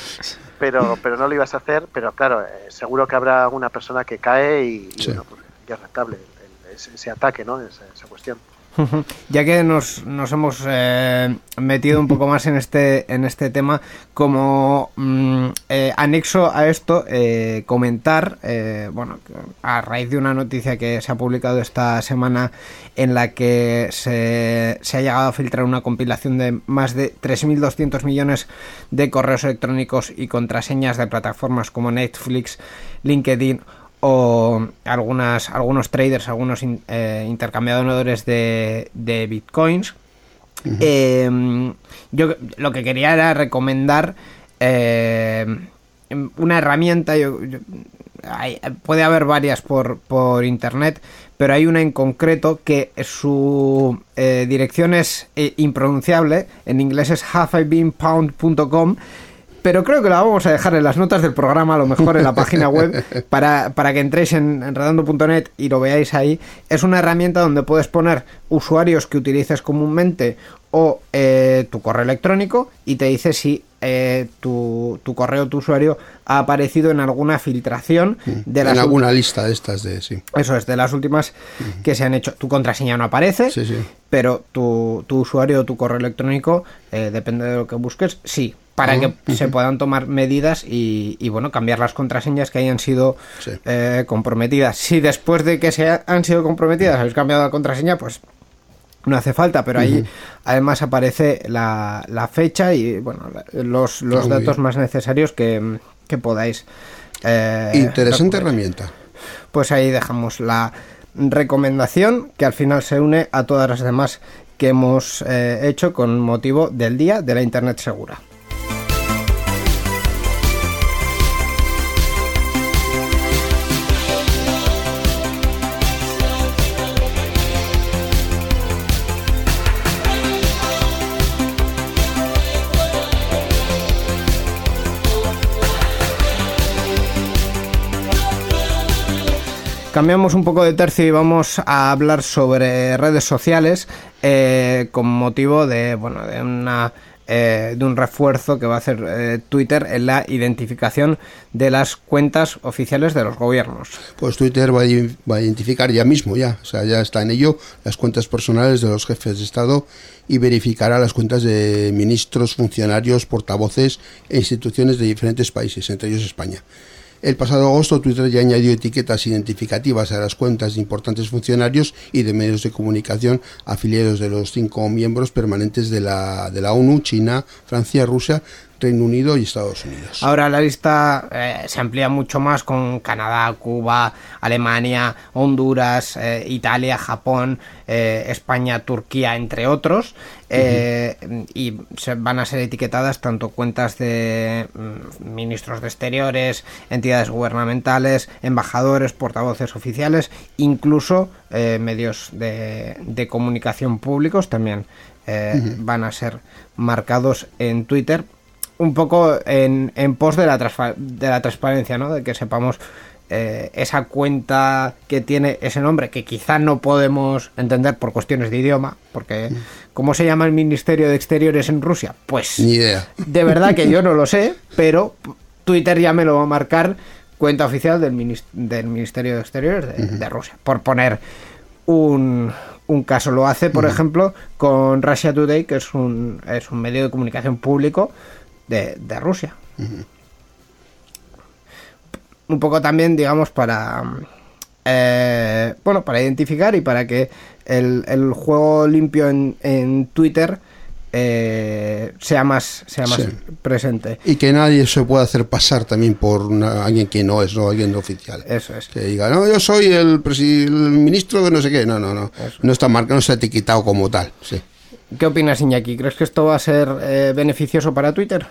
pero, pero no lo ibas a hacer, pero claro, eh, seguro que habrá alguna persona que cae y, bueno, pues ya es rentable el- el- ese, ese ataque, ¿no? Esa, esa cuestión. Ya que nos, nos hemos eh, metido un poco más en este, en este tema, como mm, eh, anexo a esto, eh, comentar, bueno, a raíz de una noticia que se ha publicado esta semana en la que se, se ha llegado a filtrar una compilación de más de 3.200 millones de correos electrónicos y contraseñas de plataformas como Netflix, LinkedIn o algunas, algunos traders, algunos in- eh, intercambiadores de, de bitcoins. Eh, yo lo que quería era recomendar eh, una herramienta. yo- yo- hay- puede haber varias por, por internet, pero hay una en concreto que su eh, dirección es impronunciable. En inglés es halfibeenpound.com. Pero creo que la vamos a dejar en las notas del programa, a lo mejor en la página web, [laughs] para, para que entréis en enredando.net y lo veáis ahí. Es una herramienta donde puedes poner usuarios que utilices comúnmente o eh, tu correo electrónico y te dice si eh, tu, tu correo, tu usuario, ha aparecido en alguna filtración de en las alguna lista de estas de sí. eso es, de las últimas que se han hecho. Tu contraseña no aparece, Sí, sí. pero tu, tu usuario o tu correo electrónico, eh, depende de lo que busques, sí, para que se puedan tomar medidas y, y, bueno, cambiar las contraseñas que hayan sido Sí. eh, comprometidas. Si después de que se ha- han sido comprometidas habéis cambiado la contraseña, pues no hace falta, pero ahí además aparece la, la fecha y bueno los, los Ah, datos más necesarios que, que podáis. eh, Interesante herramienta. pues ahí dejamos la recomendación que al final se une a todas las demás que hemos eh, hecho con motivo del Día de la Internet Segura. Cambiamos un poco de tercio y vamos a hablar sobre redes sociales eh, con motivo de bueno de una eh, de un refuerzo que va a hacer eh, Twitter en la identificación de las cuentas oficiales de los gobiernos. Pues Twitter va a, va a identificar ya mismo, ya, o sea, ya está en ello, las cuentas personales de los jefes de Estado y verificará las cuentas de ministros, funcionarios, portavoces e instituciones de diferentes países, entre ellos España. El pasado agosto Twitter ya añadió etiquetas identificativas a las cuentas de importantes funcionarios y de medios de comunicación afiliados de los cinco miembros permanentes de la, de la ONU, China, Francia, Rusia, Reino Unido y Estados Unidos. Ahora la lista eh, se amplía mucho más con Canadá, Cuba, Alemania, Honduras, eh, Italia, Japón, eh, España, Turquía, entre otros. Y se van a ser etiquetadas tanto cuentas de mm, ministros de exteriores, entidades gubernamentales, embajadores, portavoces oficiales, incluso medios de, de comunicación públicos también eh, van a ser marcados en Twitter un poco en, en pos de la, de la transparencia, ¿no? De que sepamos eh, esa cuenta que tiene ese nombre, que quizá no podemos entender por cuestiones de idioma, porque ¿cómo se llama el Ministerio de Exteriores en Rusia? Pues Ni idea. de verdad que yo no lo sé, [laughs] pero Twitter ya me lo va a marcar cuenta oficial del, minis- del Ministerio de Exteriores de, de Rusia, por poner un, un caso. Lo hace, por ejemplo, con Russia Today, que es un, es un medio de comunicación público de, de Rusia. Un poco también, digamos, para... eh, bueno, para identificar y para que el, el juego limpio en, en Twitter eh, sea más, sea más Sí. presente. Y que nadie se pueda hacer pasar también por una- alguien que no es, no alguien oficial. Eso es. Que diga, no, yo soy el, el ministro de no sé qué. No, no, no. No está marcado, no está etiquetado como tal. Sí. ¿Qué opinas, Iñaki? ¿Crees que esto va a ser eh, beneficioso para Twitter?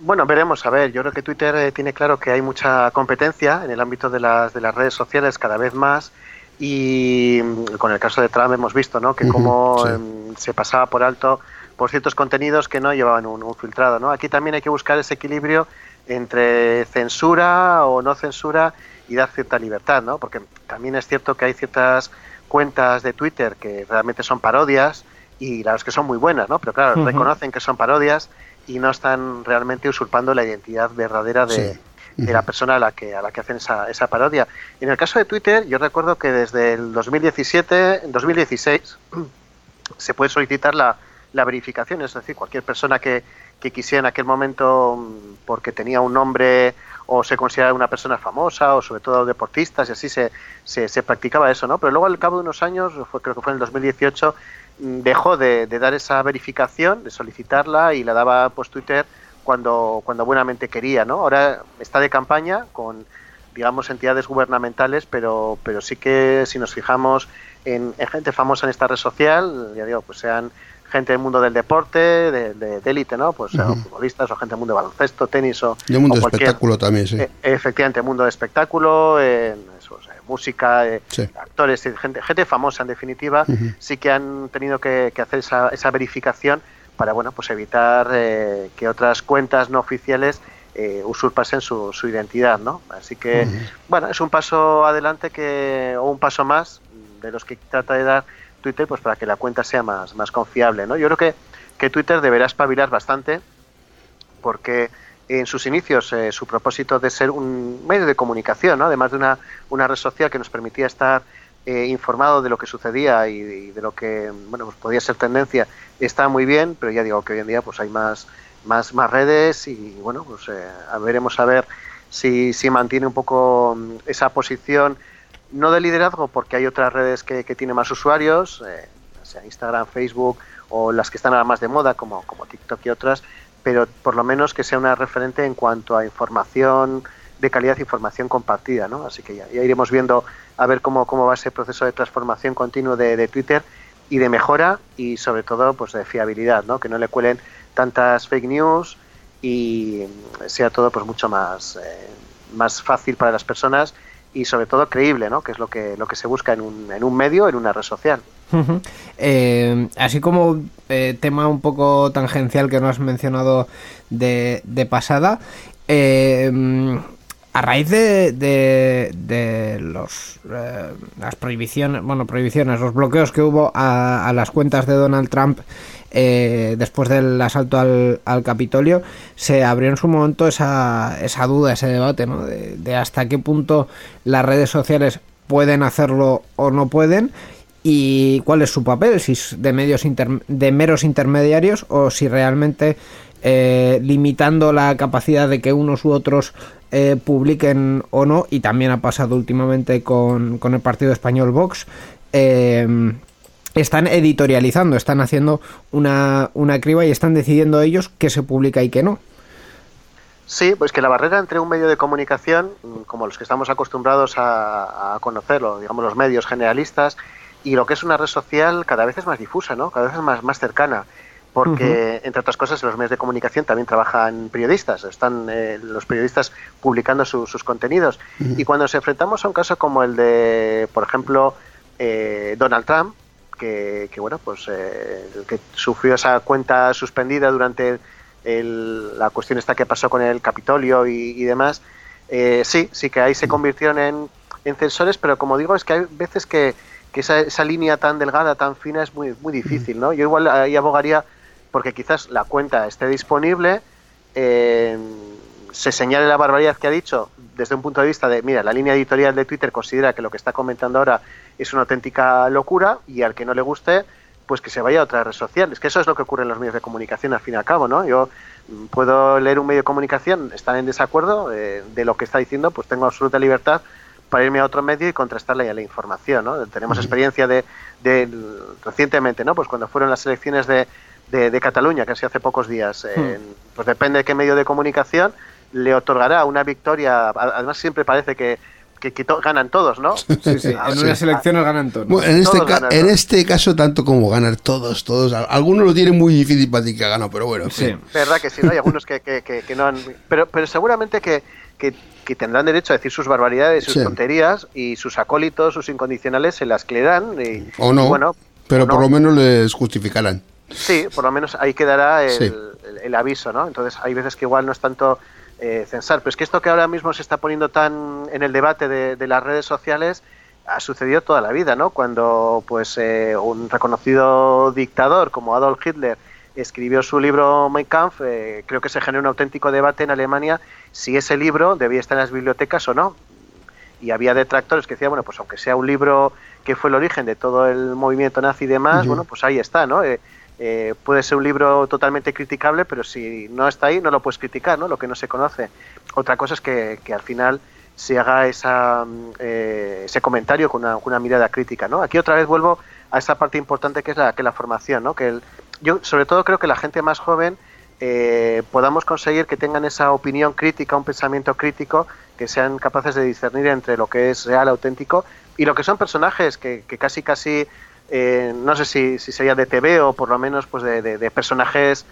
Bueno, veremos. A ver, yo creo que Twitter eh, tiene claro que hay mucha competencia en el ámbito de las, de las redes sociales cada vez más y mm, con el caso de Trump hemos visto ¿no? que cómo sí. em, se pasaba por alto por ciertos contenidos que no llevaban un, un filtrado. ¿no? Aquí también hay que buscar ese equilibrio entre censura o no censura y dar cierta libertad, ¿no? porque también es cierto que hay ciertas cuentas de Twitter que realmente son parodias y las que son muy buenas, ¿no? pero claro, reconocen que son parodias y no están realmente usurpando la identidad verdadera de, Sí. de la persona a la que a la que hacen esa, esa parodia. En el caso de Twitter, yo recuerdo que desde el 2017, en 2016, [clears throat] se puede solicitar la, la verificación, es decir, cualquier persona que, que quisiera en aquel momento, mm, porque tenía un nombre o se consideraba una persona famosa o sobre todo deportistas y así se, se, se practicaba eso, ¿no? Pero luego al cabo de unos años, fue, creo que fue en el 2018, mm, dejó de, de dar esa verificación, de solicitarla y la daba pues Twitter cuando, cuando buenamente quería, ¿no? Ahora está de campaña con, digamos, entidades gubernamentales, pero, pero sí que si nos fijamos en, en gente famosa en esta red social, ya digo, pues sean gente del mundo del deporte, de, de, de élite, ¿no? Pues futbolistas o gente del mundo de baloncesto, tenis o, Y el mundo o del cualquier- espectáculo también, sí. eh, efectivamente, mundo de espectáculo, en eso, o sea, música, eh, Sí. actores, eh, gente, gente famosa en definitiva, sí que han tenido que, que hacer esa, esa verificación para bueno pues evitar eh, que otras cuentas no oficiales eh, usurpasen su, su identidad, ¿no? Así que bueno, es un paso adelante que o un paso más de los que trata de dar Twitter pues para que la cuenta sea más, más confiable, ¿no? Yo creo que, que Twitter deberá espabilar bastante porque en sus inicios eh, su propósito de ser un medio de comunicación, además de una, una red social que nos permitía estar eh, informado de lo que sucedía y, de lo que bueno pues podía ser tendencia, está muy bien, pero ya digo que hoy en día pues hay más, más, más redes y bueno, pues eh, veremos a ver si, si mantiene un poco mm, esa posición, no de liderazgo, porque hay otras redes que, que tienen más usuarios, eh, sea Instagram, Facebook o las que están ahora más de moda como, como TikTok y otras, pero por lo menos que sea una referente en cuanto a información de calidad, información compartida, ¿no? Así que ya, iremos viendo a ver cómo, cómo va ese proceso de transformación continuo de, de Twitter y de mejora y sobre todo pues de fiabilidad, ¿no? Que no le cuelen tantas fake news y sea todo pues mucho más, eh, más fácil para las personas y sobre todo creíble, ¿no? Que es lo que, lo que se busca en un, en un medio, en una red social. Eh, así como eh, tema un poco tangencial que no has mencionado de, pasada, eh, a raíz de, de, los las prohibiciones, bueno, prohibiciones, los bloqueos que hubo a, las cuentas de Donald Trump eh, después del asalto al, Capitolio, se abrió en su momento esa, esa duda, ese debate, ¿no? De hasta qué punto las redes sociales pueden hacerlo o no pueden y cuál es su papel, si es de medios de meros intermediarios o si realmente eh, limitando la capacidad de que unos u otros eh, publiquen o no, y también ha pasado últimamente con, con el partido español Vox, eh, están editorializando, están haciendo una, una criba y están decidiendo ellos qué se publica y qué no. Sí, pues que la barrera entre un medio de comunicación, mm, como los que estamos acostumbrados a conocerlo, digamos los medios generalistas, y lo que es una red social cada vez es más difusa, ¿no? Cada vez es más, más cercana. Porque, entre otras cosas, los medios de comunicación también trabajan periodistas, están eh, los periodistas publicando su- sus contenidos. Y cuando nos enfrentamos a un caso como el de, por ejemplo, eh, Donald Trump, que, que, bueno, pues eh, que sufrió esa cuenta suspendida durante el- la cuestión esta que pasó con el Capitolio y, y demás, eh, sí, sí que ahí se convirtieron en, en censores, pero como digo, es que hay veces que, que esa, esa línea tan delgada, tan fina, es muy, muy difícil, ¿no? Yo igual ahí abogaría porque quizás la cuenta esté disponible, eh, se señale la barbaridad que ha dicho desde un punto de vista de, mira, la línea editorial de Twitter considera que lo que está comentando ahora es una auténtica locura y al que no le guste, pues que se vaya a otra red social. Es que eso es lo que ocurre en los medios de comunicación al fin y al cabo, ¿no? Yo mm, puedo leer un medio de comunicación, estar en desacuerdo eh, de lo que está diciendo, pues tengo absoluta libertad para irme a otro medio y contrastar la, la información, ¿no? Tenemos experiencia de, de recientemente, ¿no? Pues cuando fueron las elecciones de, de, de Cataluña, se hace pocos días, eh, pues depende de qué medio de comunicación le otorgará una victoria. Además siempre parece que, que, que to- ganan todos, ¿no? Sí, sí, en unas elecciones ganan todos. Bueno, en, este Todos ca- ganan, en ¿no? este caso, tanto como ganar todos, todos. Al- Algunos lo tienen muy difícil para ti que ha ganado, pero bueno. en Sí. fin. verdad que sí, ¿no? Hay algunos que, que, que, que no han... Pero, pero seguramente que, que, que tendrán derecho a decir sus barbaridades, sus Sí. tonterías, y sus acólitos, sus incondicionales, se las que le dan. Y, O no, y bueno, pero o por no. lo menos les justificarán. Sí, por lo menos ahí quedará el, Sí. el- el aviso, ¿no? Entonces hay veces que igual no es tanto eh, censar, pero es que esto que ahora mismo se está poniendo tan en el debate de, de las redes sociales ha sucedido toda la vida, ¿no? Cuando pues eh, un reconocido dictador como Adolf Hitler escribió su libro Mein Kampf, eh, creo que se generó un auténtico debate en Alemania si ese libro debía estar en las bibliotecas o no y había detractores que decían, bueno, pues aunque sea un libro que fue el origen de todo el movimiento nazi y demás, bueno, pues ahí está, ¿no? Eh, eh, puede ser un libro totalmente criticable, pero si no está ahí, no lo puedes criticar, ¿no? Lo que no se conoce. Otra cosa es que, que al final se haga esa, mm, eh, ese comentario con una, una mirada crítica, ¿no? Aquí otra vez vuelvo a esa parte importante que es la, que la formación, ¿no? Que el- yo sobre todo creo que la gente más joven eh, podamos conseguir que tengan esa opinión crítica, un pensamiento crítico, que sean capaces de discernir entre lo que es real, auténtico, y lo que son personajes que, que casi casi, eh, no sé si, si sería de TV o por lo menos pues de, de- de personajes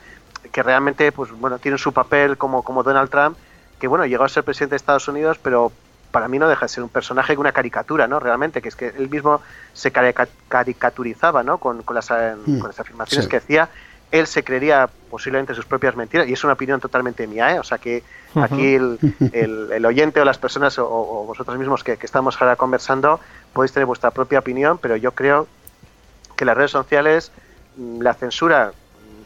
que realmente pues bueno tienen su papel como, como Donald Trump, que bueno, llegó a ser presidente de Estados Unidos, pero para mí no deja de ser un personaje, una caricatura, ¿no? Realmente, que es que él mismo se carica- caricaturizaba, ¿no? Con, con las, eh, Mm, con las afirmaciones sí. que hacía. Él se creería posiblemente sus propias mentiras, y es una opinión totalmente mía, ¿eh? O sea que aquí el, el- el oyente o las personas o, o vosotros mismos que, que estamos ahora conversando podéis tener vuestra propia opinión, pero yo creo que las redes sociales, mm, la censura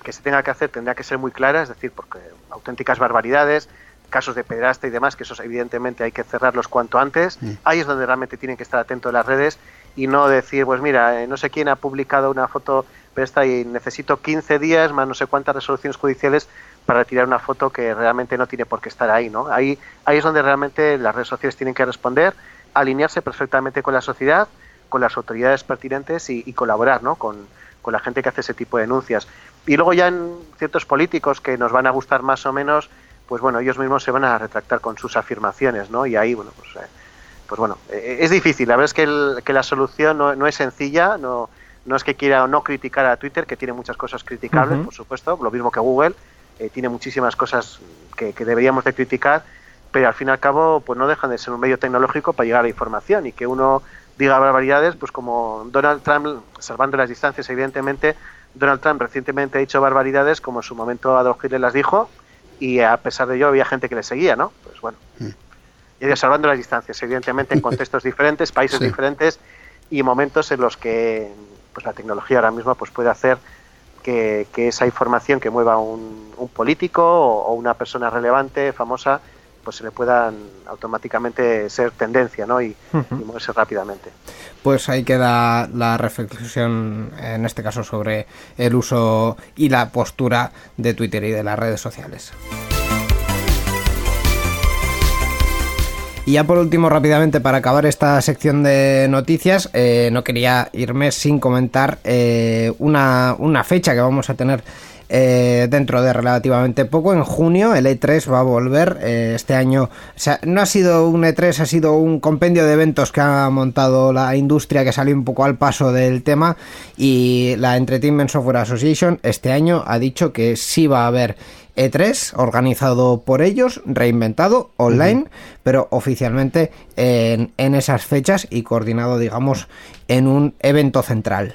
que se tenga que hacer tendrá que ser muy clara, es decir, porque auténticas barbaridades, casos de pederasta y demás, que esos evidentemente hay que cerrarlos cuanto antes, ahí es donde realmente tienen que estar atentos las redes y no decir, pues mira, eh, no sé quién ha publicado una foto esta y necesito 15 días más no sé cuántas resoluciones judiciales para retirar una foto que realmente no tiene por qué estar ahí, ¿no? Ahí, ahí es donde realmente las redes sociales tienen que responder, alinearse perfectamente con la sociedad, con las autoridades pertinentes y, y colaborar, ¿no? Con, con la gente que hace ese tipo de denuncias. Y luego ya en ciertos políticos que nos van a gustar más o menos, pues bueno, ellos mismos se van a retractar con sus afirmaciones, ¿no? Y ahí, bueno, pues, eh, pues bueno, eh, es difícil. La verdad es que, el- que la solución no, no es sencilla, no, no es que quiera o no criticar a Twitter, que tiene muchas cosas criticables, por supuesto, lo mismo que Google, eh, tiene muchísimas cosas que, que deberíamos de criticar, pero al fin y al cabo, pues no dejan de ser un medio tecnológico para llegar a la información y que uno diga barbaridades, pues como Donald Trump, salvando las distancias, evidentemente, Donald Trump recientemente ha dicho barbaridades como en su momento Adolf Hitler las dijo y a pesar de ello había gente que le seguía, ¿no? Pues bueno, y digo, salvando las distancias, evidentemente en [laughs] contextos diferentes, países Sí. diferentes y momentos en los que pues la tecnología ahora mismo pues puede hacer que, que esa información que mueva un, un político o, o una persona relevante, famosa, pues se le puedan automáticamente ser tendencia, ¿no? Y, y moverse rápidamente. Pues ahí queda la reflexión, en este caso, sobre el uso y la postura de Twitter y de las redes sociales. Y ya por último, rápidamente, para acabar esta sección de noticias, eh, no quería irme sin comentar eh, una, una fecha que vamos a tener eh, dentro de relativamente poco. En junio el E3 va a volver eh, este año. O sea, no ha sido un E3, ha sido un compendio de eventos que ha montado la industria que salió un poco al paso del tema y la Entertainment Software Association este año ha dicho que sí va a haber E3 organizado por ellos, reinventado, online, pero oficialmente en, en esas fechas y coordinado, digamos, en un evento central.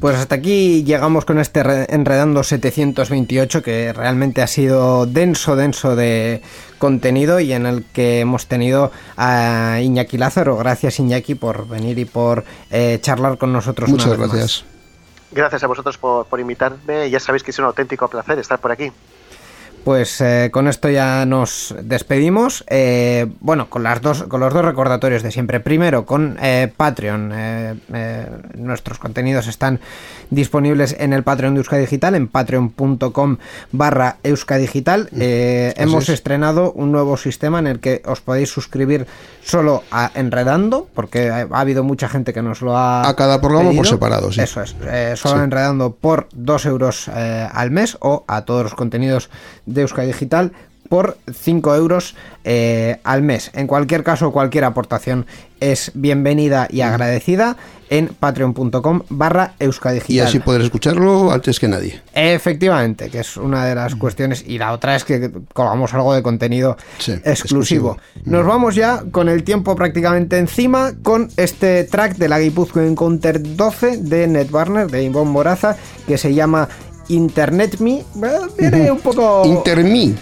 Pues hasta aquí llegamos con este re- Enredando 728 que realmente ha sido denso, denso de contenido y en el que hemos tenido a Iñaki Lázaro. Gracias Iñaki por venir y por eh, charlar con nosotros. Muchas una vez más. gracias. Gracias a vosotros por, por invitarme. Ya sabéis que es un auténtico placer estar por aquí. Pues eh, con esto ya nos despedimos. Eh, bueno, con las dos, con los dos recordatorios de siempre. Primero, con eh, Patreon. Eh, eh, nuestros contenidos están disponibles en el Patreon de Euska Digital, en patreon.com barra Euskadigital. Así hemos es. estrenado un nuevo sistema en el que os podéis suscribir solo a Enredando, porque ha, ha habido mucha gente que nos lo ha A cada programa por pedido. separado, sí. Eso es, solo Sí. enredando por 2 euros al mes o a todos los contenidos de Euskadi Digital por 5 euros eh, al mes. En cualquier caso, cualquier aportación es bienvenida y agradecida en patreon.com barra Euskadigital. Y así poder escucharlo antes que nadie. Efectivamente, que es una de las cuestiones. Y la otra es que colgamos algo de contenido Sí, exclusivo. exclusivo. Nos vamos ya con el tiempo prácticamente encima con este track de la Guipuzcoa Encounter 12 de Netbarner, de Ivonne Moraza, que se llama Internet Me. Bueno, Viene un poco. Intermi.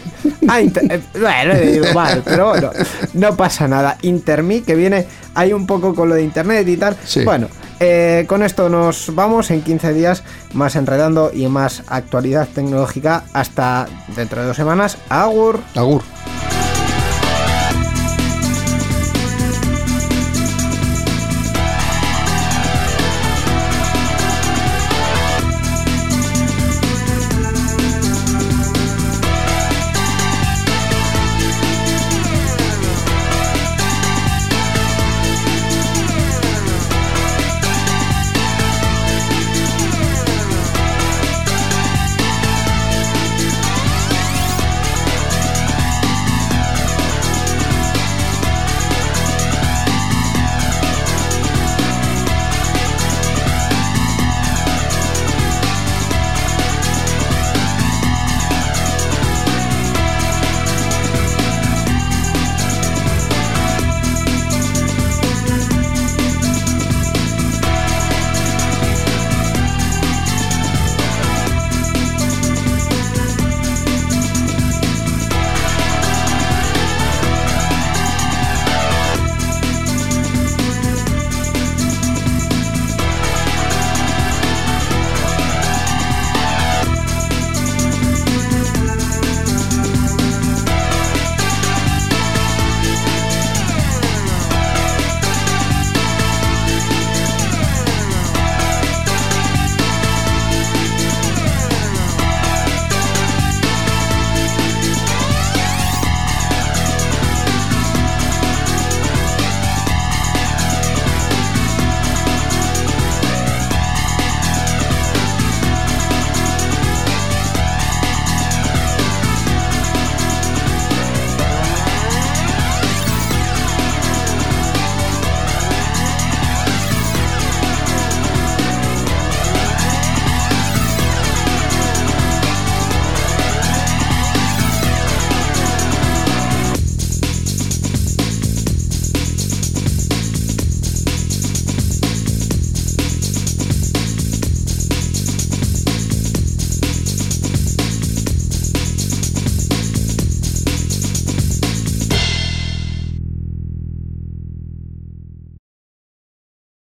Ah, inter- eh, bueno, he dicho mal, pero bueno, no pasa nada. Intermi, que viene ahí un poco con lo de internet y tal. Sí. Bueno, eh, con esto nos vamos en 15 días, más enredando y más actualidad tecnológica. Hasta dentro de dos semanas. Agur. Agur.